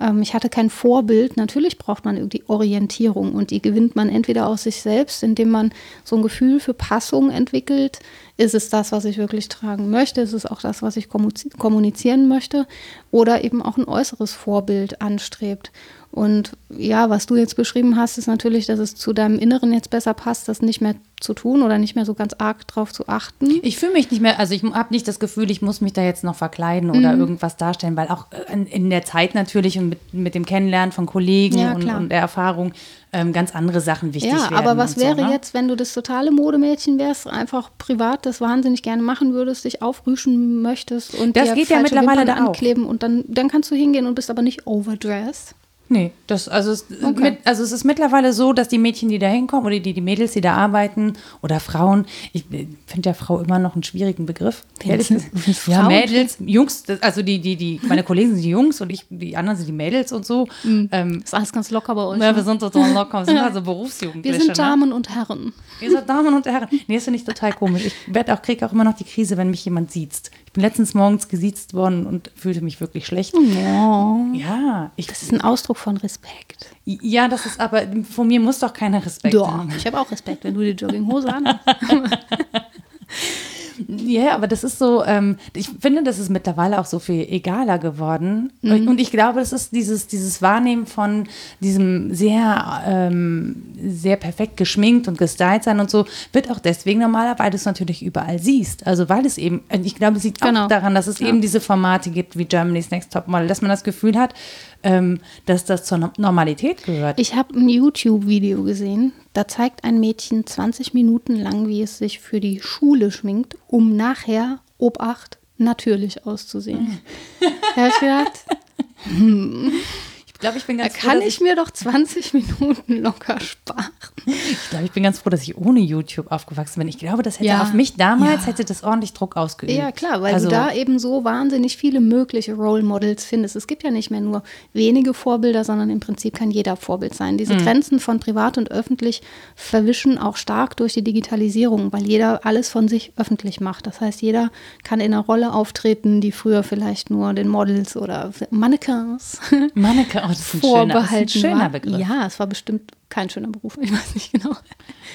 ähm, ich hatte kein Vorbild. Natürlich braucht man irgendwie Orientierung und die gewinnt man entweder aus sich selbst, indem man so ein Gefühl für Passung entwickelt. Ist es das, was ich wirklich tragen möchte? Ist es auch das, was ich kommunizieren möchte? Oder eben auch ein äußeres Vorbild anstrebt. Und ja, was du jetzt beschrieben hast, ist natürlich, dass es zu deinem Inneren jetzt besser passt, das nicht mehr zu tun oder nicht mehr so ganz arg drauf zu achten. Ich fühle mich nicht mehr, also ich habe nicht das Gefühl, ich muss mich da jetzt noch verkleiden oder mhm. irgendwas darstellen, weil auch in, in, der Zeit natürlich und mit, mit dem Kennenlernen von Kollegen ja, und, und, der Erfahrung ähm, ganz andere Sachen wichtig ja, werden. Ja, aber was wäre so, ne? jetzt, wenn du das totale Modemädchen wärst, einfach privat das wahnsinnig gerne machen würdest, dich aufrüschen möchtest und das geht ja mittlerweile da ankleben auch. und dann, dann kannst du hingehen und bist aber nicht overdressed. Nee, das, also, es, okay. mit, also es ist mittlerweile so, dass die Mädchen, die da hinkommen oder die, die Mädels, die da arbeiten oder Frauen, ich finde ja Frau immer noch einen schwierigen Begriff. Ja, Mädels, Jungs, also die, die, die, meine Kollegen sind die Jungs und ich, die anderen sind die Mädels und so. Mhm. Ähm, ist alles ganz locker bei euch. Ja, ne? wir sind total locker, wir sind also Berufsjugendliche. Wir sind ne? Damen ne? und Herren. Wir sind Damen und Herren. Nee, das finde ich total komisch. Ich werde auch, kriege auch immer noch die Krise, wenn mich jemand sieht. Ich bin letztens morgens gesiezt worden und fühlte mich wirklich schlecht. Oh. Ja. Ich, das ist ein Ausdruck von Respekt. Ja, das ist aber, von mir muss doch keiner Respekt doch, haben. Ich habe auch Respekt, wenn du die Jogginghose anhast. Ja, aber das ist so, ähm, ich finde, das ist mittlerweile auch so viel egaler geworden. Mhm. Und ich glaube, es ist dieses, dieses Wahrnehmen von diesem sehr, ähm, sehr perfekt geschminkt und gestylt sein und so, wird auch deswegen normaler, weil du es natürlich überall siehst. Also weil es eben, ich glaube, es liegt genau. auch daran, dass es ja. eben diese Formate gibt wie Germany's Next Top Model, dass man das Gefühl hat, ähm, dass das zur Normalität gehört. Ich habe ein YouTube-Video gesehen, da zeigt ein Mädchen 20 Minuten lang, wie es sich für die Schule schminkt, um nachher, Obacht, natürlich auszusehen. da habe ich gedacht, hm, glaube, ich bin ganz da froh, kann ich, ich mir doch 20 Minuten locker sparen. Ich glaube, ich bin ganz froh, dass ich ohne YouTube aufgewachsen bin. Ich glaube, das hätte ja. auf mich damals ja. hätte das ordentlich Druck ausgeübt. Ja, klar, weil also, du da eben so wahnsinnig viele mögliche Role Models findest. Es gibt ja nicht mehr nur wenige Vorbilder, sondern im Prinzip kann jeder Vorbild sein. Diese mhm. Grenzen von privat und öffentlich verwischen auch stark durch die Digitalisierung, weil jeder alles von sich öffentlich macht. Das heißt, jeder kann in einer Rolle auftreten, die früher vielleicht nur den Models oder Mannequins Mannequins Oh, das ist ein vorbehalten schöner, schöner Begriff. Ja, es war bestimmt kein schöner Beruf, ich weiß nicht genau.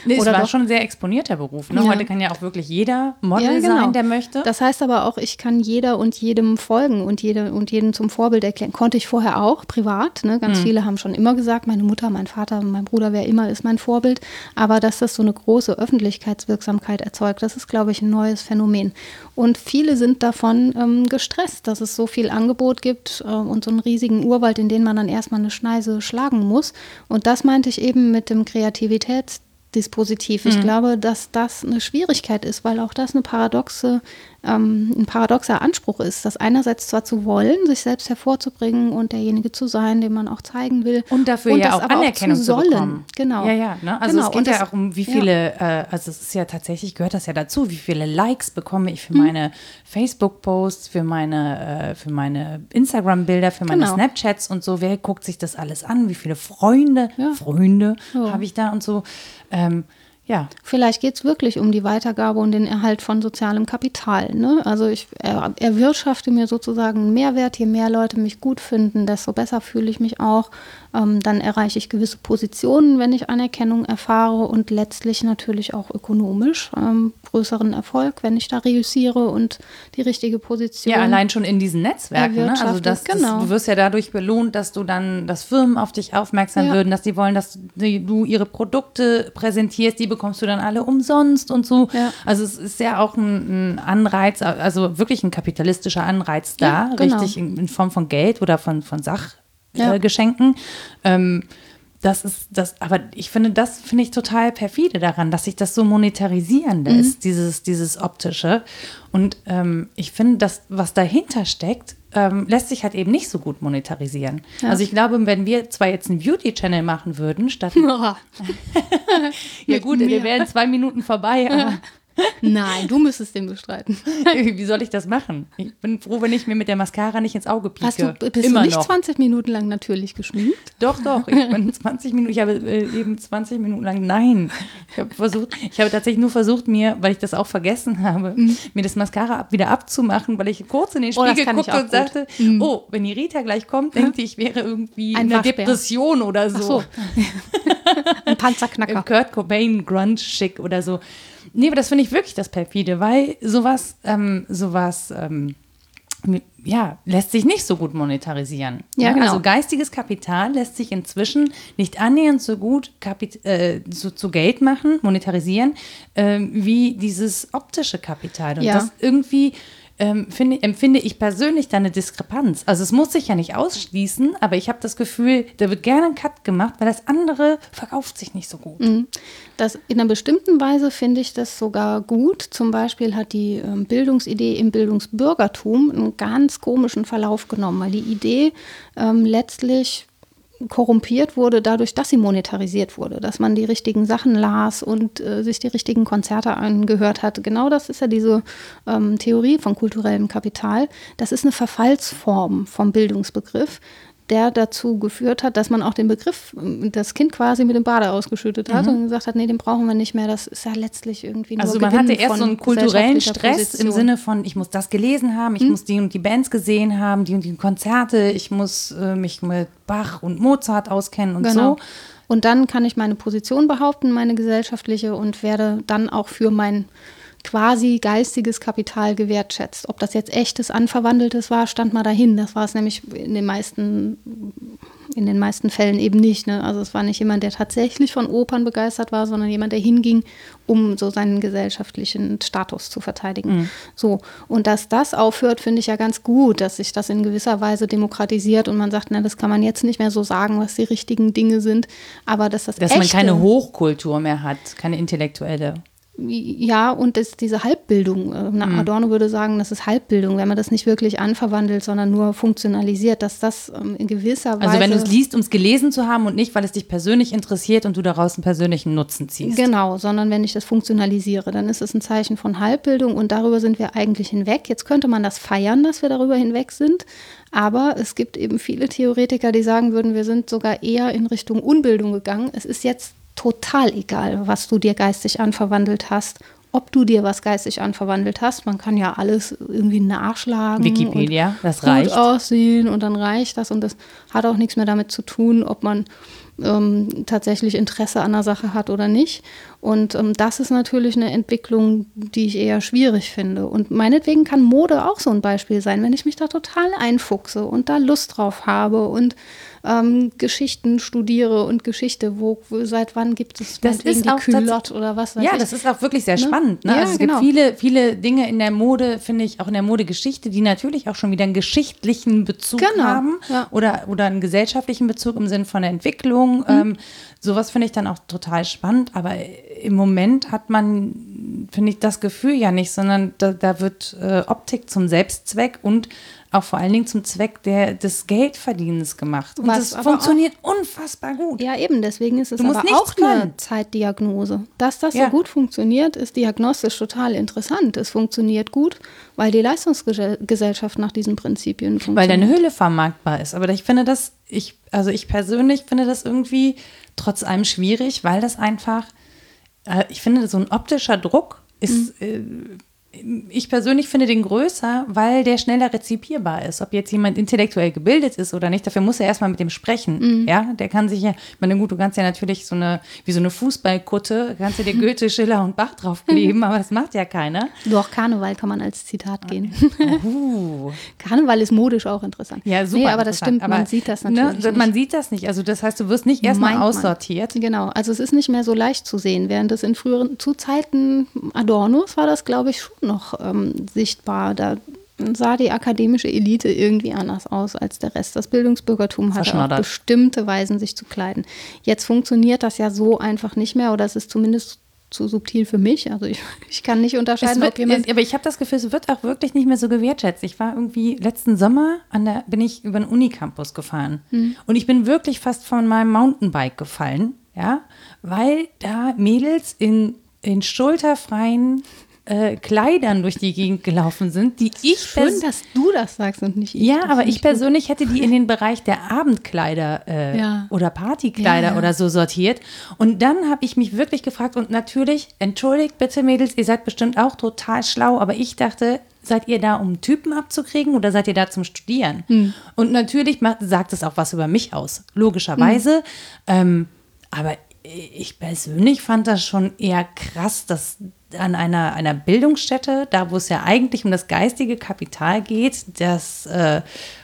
Nee, es war doch? schon ein sehr exponierter Beruf. Ne? Ja. Heute kann ja auch wirklich jeder Model ja, genau. sein, der möchte. Das heißt aber auch, ich kann jeder und jedem folgen und, jede, und jeden zum Vorbild erklären. Konnte ich vorher auch, privat. Ne? Ganz mhm. viele haben schon immer gesagt, meine Mutter, mein Vater, mein Bruder, wer immer ist mein Vorbild. Aber dass das so eine große Öffentlichkeitswirksamkeit erzeugt, das ist, glaube ich, ein neues Phänomen. Und viele sind davon ähm, gestresst, dass es so viel Angebot gibt äh, und so einen riesigen Urwald, in den man dann erstmal eine Schneise schlagen muss. Und das meinte ich eben mit dem Kreativitätsdispositiv. Ich mhm. glaube, dass das eine Schwierigkeit ist, weil auch das eine paradoxe ähm, ein paradoxer Anspruch ist, das einerseits zwar zu wollen, sich selbst hervorzubringen und derjenige zu sein, den man auch zeigen will. Und dafür und ja auch Anerkennung auch zu, sollen. bekommen. Genau. Ja, ja. Ne? Also genau. es geht und ja das, auch um wie viele, ja. äh, also es ist ja tatsächlich, gehört das ja dazu, wie viele Likes bekomme ich für mhm. meine Facebook-Posts, für meine, äh, für meine Instagram-Bilder, für meine genau. Snapchats und so. Wer guckt sich das alles an? Wie viele Freunde, ja. Freunde ja. habe ich da und so. Ähm, Ja. Vielleicht geht es wirklich um die Weitergabe und den Erhalt von sozialem Kapital. Ne? Also ich er, erwirtschafte mir sozusagen einen Mehrwert. Je mehr Leute mich gut finden, desto besser fühle ich mich auch. Ähm, dann erreiche ich gewisse Positionen, wenn ich Anerkennung erfahre und letztlich natürlich auch ökonomisch ähm, größeren Erfolg, wenn ich da reüssiere und die richtige Position. Ja, allein schon in diesen Netzwerken. Ne? Also das, genau. das, du wirst ja dadurch belohnt, dass du dann, dass Firmen auf dich aufmerksam ja. würden, dass die wollen, dass du ihre Produkte präsentierst, die bekommst du dann alle umsonst und so. Ja. Also es ist ja auch ein, ein, Anreiz, also wirklich ein kapitalistischer Anreiz da, ja, genau. richtig in, in, Form von Geld oder von, von Sachgeschenken. Ja. Ähm, das ist das, aber ich finde, das finde ich total perfide daran, dass sich das so monetarisieren lässt, mhm. dieses, dieses optische. Und ähm, ich finde, das, was dahinter steckt, ähm, lässt sich halt eben nicht so gut monetarisieren. Ja. Also ich glaube, wenn wir zwar jetzt einen Beauty-Channel machen würden, statt. ja gut, wir wären zwei Minuten vorbei, aber Nein, du müsstest den bestreiten. Wie soll ich das machen? Ich bin froh, wenn ich mir mit der Mascara nicht ins Auge pieke. Hast du, bist Immer du nicht noch. 20 Minuten lang natürlich geschminkt? Doch, doch. Ich bin 20 Minuten, ich habe äh, eben 20 Minuten lang, nein. Ich habe versucht, ich habe tatsächlich nur versucht, mir, weil ich das auch vergessen habe, mhm. mir das Mascara wieder abzumachen, weil ich kurz in den oh, Spiegel oh, guckte und sagte, mhm. oh, wenn die Rita gleich kommt, denkt die, ich wäre irgendwie Ein in einer Depression oder so. so. Ein Panzerknacker. Im Kurt Cobain Grunge-Schick oder so. Nee, aber das finde ich wirklich das perfide, weil sowas, ähm, sowas, ähm, ja, lässt sich nicht so gut monetarisieren. Ja, genau. Also geistiges Kapital lässt sich inzwischen nicht annähernd so gut Kapit äh, so, zu Geld machen, monetarisieren, äh, wie dieses optische Kapital. Und ja. das irgendwie ähm, finde, empfinde ich persönlich da eine Diskrepanz. Also es muss sich ja nicht ausschließen, aber ich habe das Gefühl, da wird gerne ein Cut gemacht, weil das andere verkauft sich nicht so gut. Mhm. Das, in einer bestimmten Weise finde ich das sogar gut. Zum Beispiel hat die ähm, Bildungsidee im Bildungsbürgertum einen ganz komischen Verlauf genommen, weil die Idee ähm, letztlich korrumpiert wurde dadurch, dass sie monetarisiert wurde, dass man die richtigen Sachen las und äh, sich die richtigen Konzerte angehört hat. Genau das ist ja diese ähm, Theorie von kulturellem Kapital. Das ist eine Verfallsform vom Bildungsbegriff, der dazu geführt hat, dass man auch den Begriff, das Kind quasi mit dem Bade ausgeschüttet hat mhm. und gesagt hat, nee, den brauchen wir nicht mehr. Das ist ja letztlich irgendwie nur Also man Gewinn hatte erst so einen kulturellen Stress Position. im Sinne von, ich muss das gelesen haben, ich mhm. muss die und die Bands gesehen haben, die und die Konzerte, ich muss äh, mich mit Bach und Mozart auskennen und genau. so. Und dann kann ich meine Position behaupten, meine gesellschaftliche, und werde dann auch für mein quasi geistiges Kapital gewertschätzt. Ob das jetzt echtes, anverwandeltes war, stand mal dahin. Das war es nämlich in den meisten, in den meisten Fällen eben nicht. Ne? Also es war nicht jemand, der tatsächlich von Opern begeistert war, sondern jemand, der hinging, um so seinen gesellschaftlichen Status zu verteidigen. Mhm. So. Und dass das aufhört, finde ich ja ganz gut, dass sich das in gewisser Weise demokratisiert und man sagt, na, das kann man jetzt nicht mehr so sagen, was die richtigen Dinge sind. Aber dass das Dass echte, man keine Hochkultur mehr hat, keine intellektuelle. Ja, und das, diese Halbbildung. Äh, mhm. Adorno würde sagen, das ist Halbbildung, wenn man das nicht wirklich anverwandelt, sondern nur funktionalisiert, dass das ähm, in gewisser Weise. Also, wenn du es liest, um es gelesen zu haben und nicht, weil es dich persönlich interessiert und du daraus einen persönlichen Nutzen ziehst. Genau, sondern wenn ich das funktionalisiere, dann ist es ein Zeichen von Halbbildung und darüber sind wir eigentlich hinweg. Jetzt könnte man das feiern, dass wir darüber hinweg sind. Aber es gibt eben viele Theoretiker, die sagen würden, wir sind sogar eher in Richtung Unbildung gegangen. Es ist jetzt total egal, was du dir geistig anverwandelt hast, ob du dir was geistig anverwandelt hast. Man kann ja alles irgendwie nachschlagen. Wikipedia, das reicht. Gut aussehen und dann reicht das und das hat auch nichts mehr damit zu tun, ob man ähm, tatsächlich Interesse an der Sache hat oder nicht. Und ähm, das ist natürlich eine Entwicklung, die ich eher schwierig finde. Und meinetwegen kann Mode auch so ein Beispiel sein, wenn ich mich da total einfuchse und da Lust drauf habe und ähm, Geschichten studiere und Geschichte, wo, wo seit wann gibt es das ist die Culotte oder was weiß Ja, ich. das ist auch wirklich sehr ne? spannend. Ne? Ja, also es genau. gibt viele, viele Dinge in der Mode, finde ich, auch in der Modegeschichte, die natürlich auch schon wieder einen geschichtlichen Bezug genau. haben ja. oder, oder einen gesellschaftlichen Bezug im Sinne von der Entwicklung. Mhm. Ähm, sowas finde ich dann auch total spannend, aber im Moment hat man, finde ich, das Gefühl ja nicht, sondern da, da wird äh, Optik zum Selbstzweck und auch vor allen Dingen zum Zweck der, des Geldverdienens gemacht. Und Was das funktioniert auch, unfassbar gut. Ja, eben, deswegen ist es aber auch können. eine Zeitdiagnose. Dass das ja. so gut funktioniert, ist diagnostisch total interessant. Es funktioniert gut, weil die Leistungsgesellschaft nach diesen Prinzipien funktioniert. Weil deine Hülle vermarktbar ist. Aber ich finde das, ich, also ich persönlich finde das irgendwie trotz allem schwierig, weil das einfach Äh, ich finde, so ein optischer Druck ist, mhm. äh, ich persönlich finde den größer, weil der schneller rezipierbar ist. Ob jetzt jemand intellektuell gebildet ist oder nicht, dafür muss er erstmal mit dem sprechen. Mhm. Ja, der kann sich ja, ich meine, gut, du kannst ja natürlich so eine, wie so eine Fußballkutte, kannst du dir Goethe, Schiller und Bach draufkleben, aber das macht ja keiner. Doch, Karneval kann man als Zitat gehen. Uh. Karneval ist modisch auch interessant. Ja, super. Nee, aber das stimmt, aber, man sieht das ne, natürlich. Ne, man sieht das nicht. Also, das heißt, du wirst nicht erstmal aussortiert. Genau, also es ist nicht mehr so leicht zu sehen, während es in früheren, zu Zeiten Adornos war das, glaube ich, schon noch ähm, sichtbar. Da sah die akademische Elite irgendwie anders aus als der Rest. Das Bildungsbürgertum hatte auch bestimmte Weisen, sich zu kleiden. Jetzt funktioniert das ja so einfach nicht mehr oder es ist zumindest zu subtil für mich. Also ich, ich kann nicht unterscheiden, wird, ob jemand. Aber ich habe das Gefühl, es wird auch wirklich nicht mehr so gewertschätzt. Ich war irgendwie letzten Sommer an der, bin ich über den Unicampus gefahren hm. und ich bin wirklich fast von meinem Mountainbike gefallen, ja, weil da Mädels in in schulterfreien äh, Kleidern durch die Gegend gelaufen sind, die ich schön, dass du das sagst und nicht ich. Ja, aber ich persönlich hätte die in den Bereich der Abendkleider äh, ja. oder Partykleider ja, oder so sortiert. Und dann habe ich mich wirklich gefragt und natürlich, entschuldigt bitte Mädels, ihr seid bestimmt auch total schlau, aber ich dachte, seid ihr da, um Typen abzukriegen oder seid ihr da zum Studieren? Hm. Und natürlich sagt es auch was über mich aus, logischerweise. Hm. Ähm, aber ich persönlich fand das schon eher krass, dass an einer, einer Bildungsstätte, da wo es ja eigentlich um das geistige Kapital geht, das äh,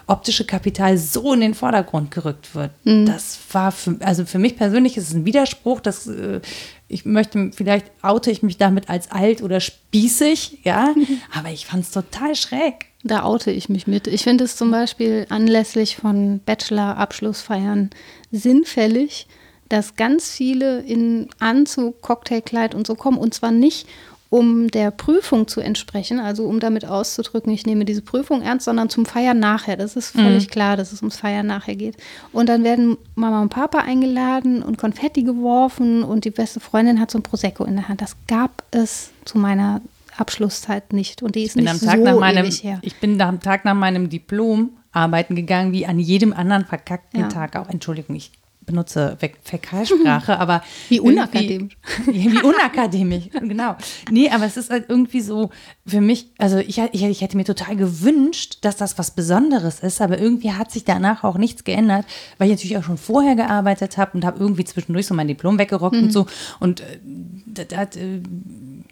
optische Kapital so in den Vordergrund gerückt wird. Mhm. Das war für, also für mich persönlich ist es ein Widerspruch, dass äh, ich möchte, vielleicht oute ich mich damit als alt oder spießig, ja, aber ich fand es total schräg. Da oute ich mich mit. Ich finde es zum Beispiel anlässlich von Bachelor-Abschlussfeiern sinnfällig, dass ganz viele in Anzug, Cocktailkleid und so kommen und zwar nicht um der Prüfung zu entsprechen, also um damit auszudrücken, ich nehme diese Prüfung ernst, sondern zum Feiern nachher. Das ist völlig mhm. klar, dass es ums Feiern nachher geht. Und dann werden Mama und Papa eingeladen und Konfetti geworfen und die beste Freundin hat so ein Prosecco in der Hand. Das gab es zu meiner Abschlusszeit nicht und die ist nicht so meinem, her. Ich bin am Tag nach meinem Diplom arbeiten gegangen, wie an jedem anderen verkackten ja. Tag auch. Entschuldigung, ich benutze Fäkalsprache, aber. Wie unakademisch. Wie unakademisch, genau. Nee, aber es ist halt irgendwie so für mich, also ich, ich, ich hätte mir total gewünscht, dass das was Besonderes ist, aber irgendwie hat sich danach auch nichts geändert, weil ich natürlich auch schon vorher gearbeitet habe und habe irgendwie zwischendurch so mein Diplom weggerockt mhm. und so. Und äh, das, das,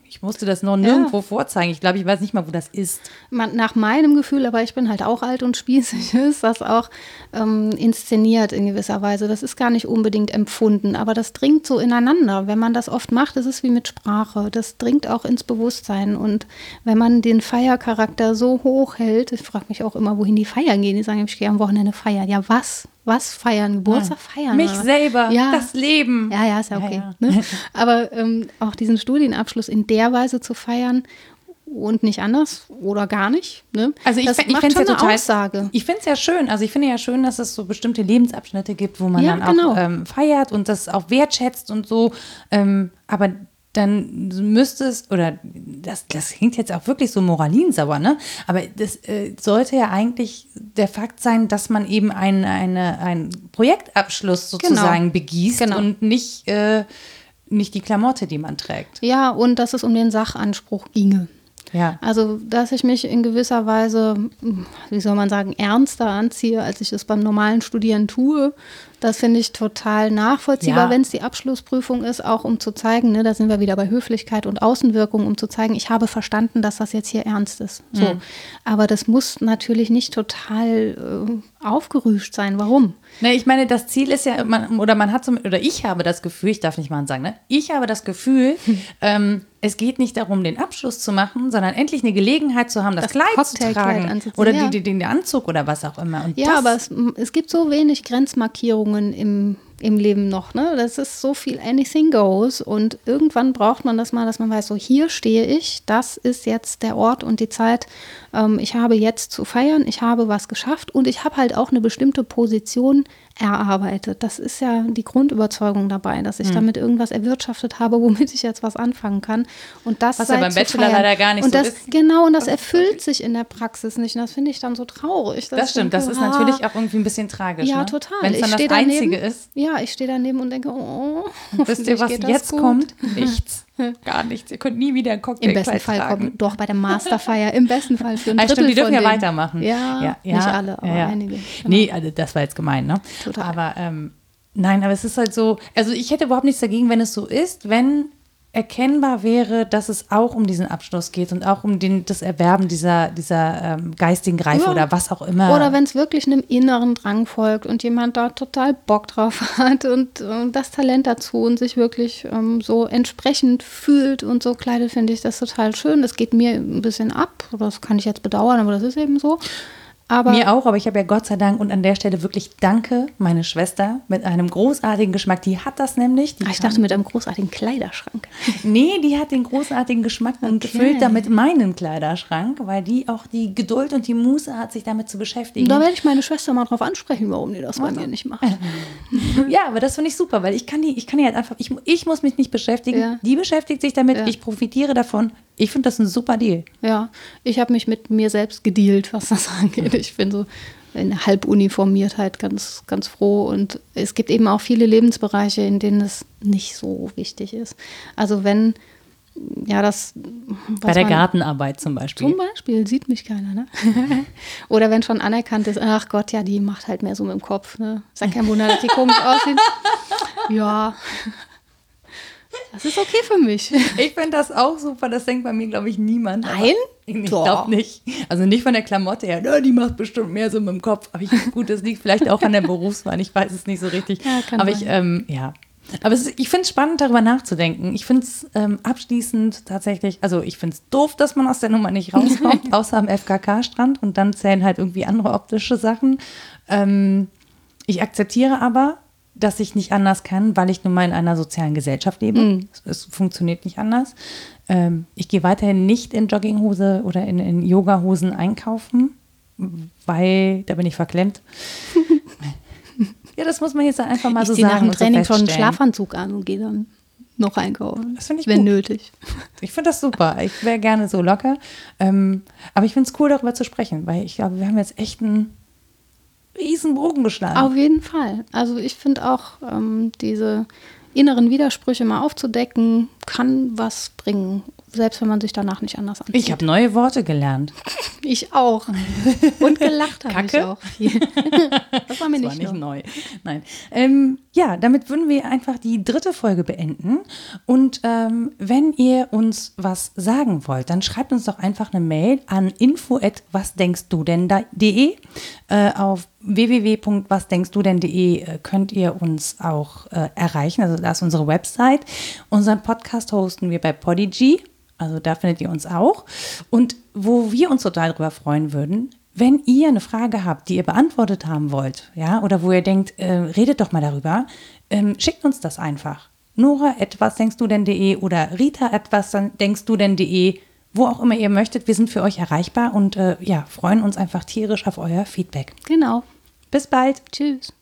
ich musste das noch nirgendwo ja. vorzeigen. Ich glaube, ich weiß nicht mal, wo das ist. Man, nach meinem Gefühl, aber ich bin halt auch alt und spießig, ist das auch ähm, inszeniert in gewisser Weise. Das ist gar nicht unbedingt empfunden, aber das dringt so ineinander. Wenn man das oft macht, das ist wie mit Sprache. Das dringt auch ins Bewusstsein. Und wenn man den Feiercharakter so hoch hält, ich frage mich auch immer, wohin die feiern gehen. Die sagen, ich gehe am Wochenende feiern. Ja, was? Was feiern, Geburtstag feiern. Mich oder? selber, ja. das Leben. Ja, ja, ist ja okay. Ja, ja. Ne? Aber ähm, auch diesen Studienabschluss in der Weise zu feiern und nicht anders oder gar nicht. Ne? Also ich, das ich finde es ja total, Aussage. Ich finde es ja schön. Also ich finde ja schön, dass es so bestimmte Lebensabschnitte gibt, wo man ja, dann genau. auch ähm, feiert und das auch wertschätzt und so. Ähm, aber dann müsste es, oder das, das klingt jetzt auch wirklich so moralinsauer, ne? Aber das äh, sollte ja eigentlich der Fakt sein, dass man eben einen eine, Projektabschluss genau. sozusagen genau. begießt genau. und nicht, äh, nicht die Klamotte, die man trägt. Ja, und dass es um den Sachanspruch ginge. Ja. Also, dass ich mich in gewisser Weise, wie soll man sagen, ernster anziehe, als ich es beim normalen Studieren tue, das finde ich total nachvollziehbar, ja. wenn es die Abschlussprüfung ist, auch um zu zeigen, ne, da sind wir wieder bei Höflichkeit und Außenwirkung, um zu zeigen, ich habe verstanden, dass das jetzt hier ernst ist. So. Mhm. Aber das muss natürlich nicht total äh, aufgerüscht sein. Warum? Ne, ich meine, das Ziel ist ja, man, oder man hat so, oder ich habe das Gefühl, ich darf nicht mal sagen, ne? Ich habe das Gefühl, ähm, es geht nicht darum, den Abschluss zu machen, sondern endlich eine Gelegenheit zu haben, das, das Kleid zu tragen. Oder ja. die, den Anzug oder was auch immer. Und ja, aber es, es gibt so wenig Grenzmarkierungen im im Leben noch. Ne? Das ist so viel anything goes und irgendwann braucht man das mal, dass man weiß, so hier stehe ich, das ist jetzt der Ort und die Zeit. Ähm, ich habe jetzt zu feiern, ich habe was geschafft und ich habe halt auch eine bestimmte Position erarbeitet. Das ist ja die Grundüberzeugung dabei, dass ich damit irgendwas erwirtschaftet habe, womit ich jetzt was anfangen kann. Und das Was ja beim Bachelor feiern. leider gar nicht und so das, ist. Genau, und das erfüllt sich in der Praxis nicht. Und das finde ich dann so traurig. Das stimmt, das denke, ist ah, natürlich auch irgendwie ein bisschen tragisch. Ja, ne? total. Wenn es dann Ich das daneben. Einzige ist. Ja, ich stehe daneben und denke, oh, Wisst ihr, was das jetzt gut. kommt? Nichts. Gar nichts. Ihr könnt nie wieder ein Im Cocktailkleid besten Fall tragen. kommt doch bei der Masterfeier, im besten Fall für ein Drittel stimmt, die dürfen ja weitermachen. Ja, nicht alle, aber ja, ja. einige. Genau. Nee, also das war jetzt gemein, ne? Total. Aber ähm, nein, aber es ist halt so, also ich hätte überhaupt nichts dagegen, wenn es so ist, wenn erkennbar wäre, dass es auch um diesen Abschluss geht und auch um den, das Erwerben dieser, dieser ähm, geistigen Reife Ja. oder was auch immer. Oder wenn es wirklich einem inneren Drang folgt und jemand da total Bock drauf hat und, und das Talent dazu und sich wirklich ähm, so entsprechend fühlt und so kleidet, finde ich das total schön. Das geht mir ein bisschen ab. Das kann ich jetzt bedauern, aber das ist eben so. Aber Mir auch, aber ich habe ja Gott sei Dank und an der Stelle wirklich danke, meine Schwester mit einem großartigen Geschmack. Die hat das nämlich. Ah, ich dachte mit einem großartigen Kleiderschrank. Nee, die hat den großartigen Geschmack und Okay. füllt damit meinen Kleiderschrank, weil die auch die Geduld und die Muße hat, sich damit zu beschäftigen. Da werde ich meine Schwester mal drauf ansprechen, warum die das bei mir nicht macht. Ja, aber das finde ich super, weil ich kann die, ich kann die halt einfach, ich, ich muss mich nicht beschäftigen. Ja. Die beschäftigt sich damit, Ja. ich profitiere davon. Ich finde das ein super Deal. Ja, ich habe mich mit mir selbst gedealt, was das angeht. Ich bin so in Halbuniformiertheit ganz, ganz froh. Und es gibt eben auch viele Lebensbereiche, in denen es nicht so wichtig ist. Also wenn, ja, das... Bei der man- Gartenarbeit zum Beispiel. Zum Beispiel, sieht mich keiner, ne? Oder wenn schon anerkannt ist, ach Gott, ja, die macht halt mehr so mit dem Kopf, ne? Ist ja kein Wunder, dass die komisch aussieht. Ja, das ist okay für mich. Ich finde das auch super, das denkt bei mir, glaube ich, niemand. Nein? Ich glaube nicht. Also nicht von der Klamotte her, "Na, die macht bestimmt mehr so mit dem Kopf. Aber ich, gut, das liegt vielleicht auch an der Berufswahl, ich weiß es nicht so richtig. Ja, aber ich, ähm, ja. Aber ist, ich finde es spannend, darüber nachzudenken. Ich finde es ähm, abschließend tatsächlich, also ich finde es doof, dass man aus der Nummer nicht rauskommt, außer am FKK-Strand und dann zählen halt irgendwie andere optische Sachen. Ähm, ich akzeptiere aber, dass ich nicht anders kann, weil ich nun mal in einer sozialen Gesellschaft lebe. Es, es funktioniert nicht anders. Ähm, ich gehe weiterhin nicht in Jogginghose oder in, in Yogahosen einkaufen, weil da bin ich verklemmt. ja, das muss man jetzt einfach mal ich so ziehe nach sagen. dem und so Training schon einen. Schlafanzug an und gehe dann noch einkaufen. Das finde ich wenn gut. nötig. Ich finde das super. Ich wäre gerne so locker. Ähm, aber ich finde es cool, darüber zu sprechen, weil ich glaube, wir haben jetzt echt einen riesen Bogen geschlagen. Auf jeden Fall. Also ich finde auch, ähm, diese inneren Widersprüche mal aufzudecken, kann was bringen. Selbst wenn man sich danach nicht anders anzieht. ich habe neue Worte gelernt. Ich auch. Und gelacht habe ich auch. das war mir Das war nicht, nicht neu. Nein. Ähm, ja, damit würden wir einfach die dritte Folge beenden. Und ähm, wenn ihr uns was sagen wollt, dann schreibt uns doch einfach eine Mail an info@wasdenkstdudenn.de. Äh, auf www.wasdenkstdudenn.de äh, könnt ihr uns auch äh, erreichen. Also da ist unsere Website. Unseren Podcast hosten wir bei Podigy. Also da findet ihr uns auch. Und wo wir uns total drüber freuen würden, wenn ihr eine Frage habt, die ihr beantwortet haben wollt, ja, oder wo ihr denkt, äh, redet doch mal darüber, ähm, schickt uns das einfach. Nora etwas denkst du denn.de oder Rita etwas denkst du denn.de, wo auch immer ihr möchtet. Wir sind für euch erreichbar und äh, ja, freuen uns einfach tierisch auf euer Feedback. Genau. Bis bald. Tschüss.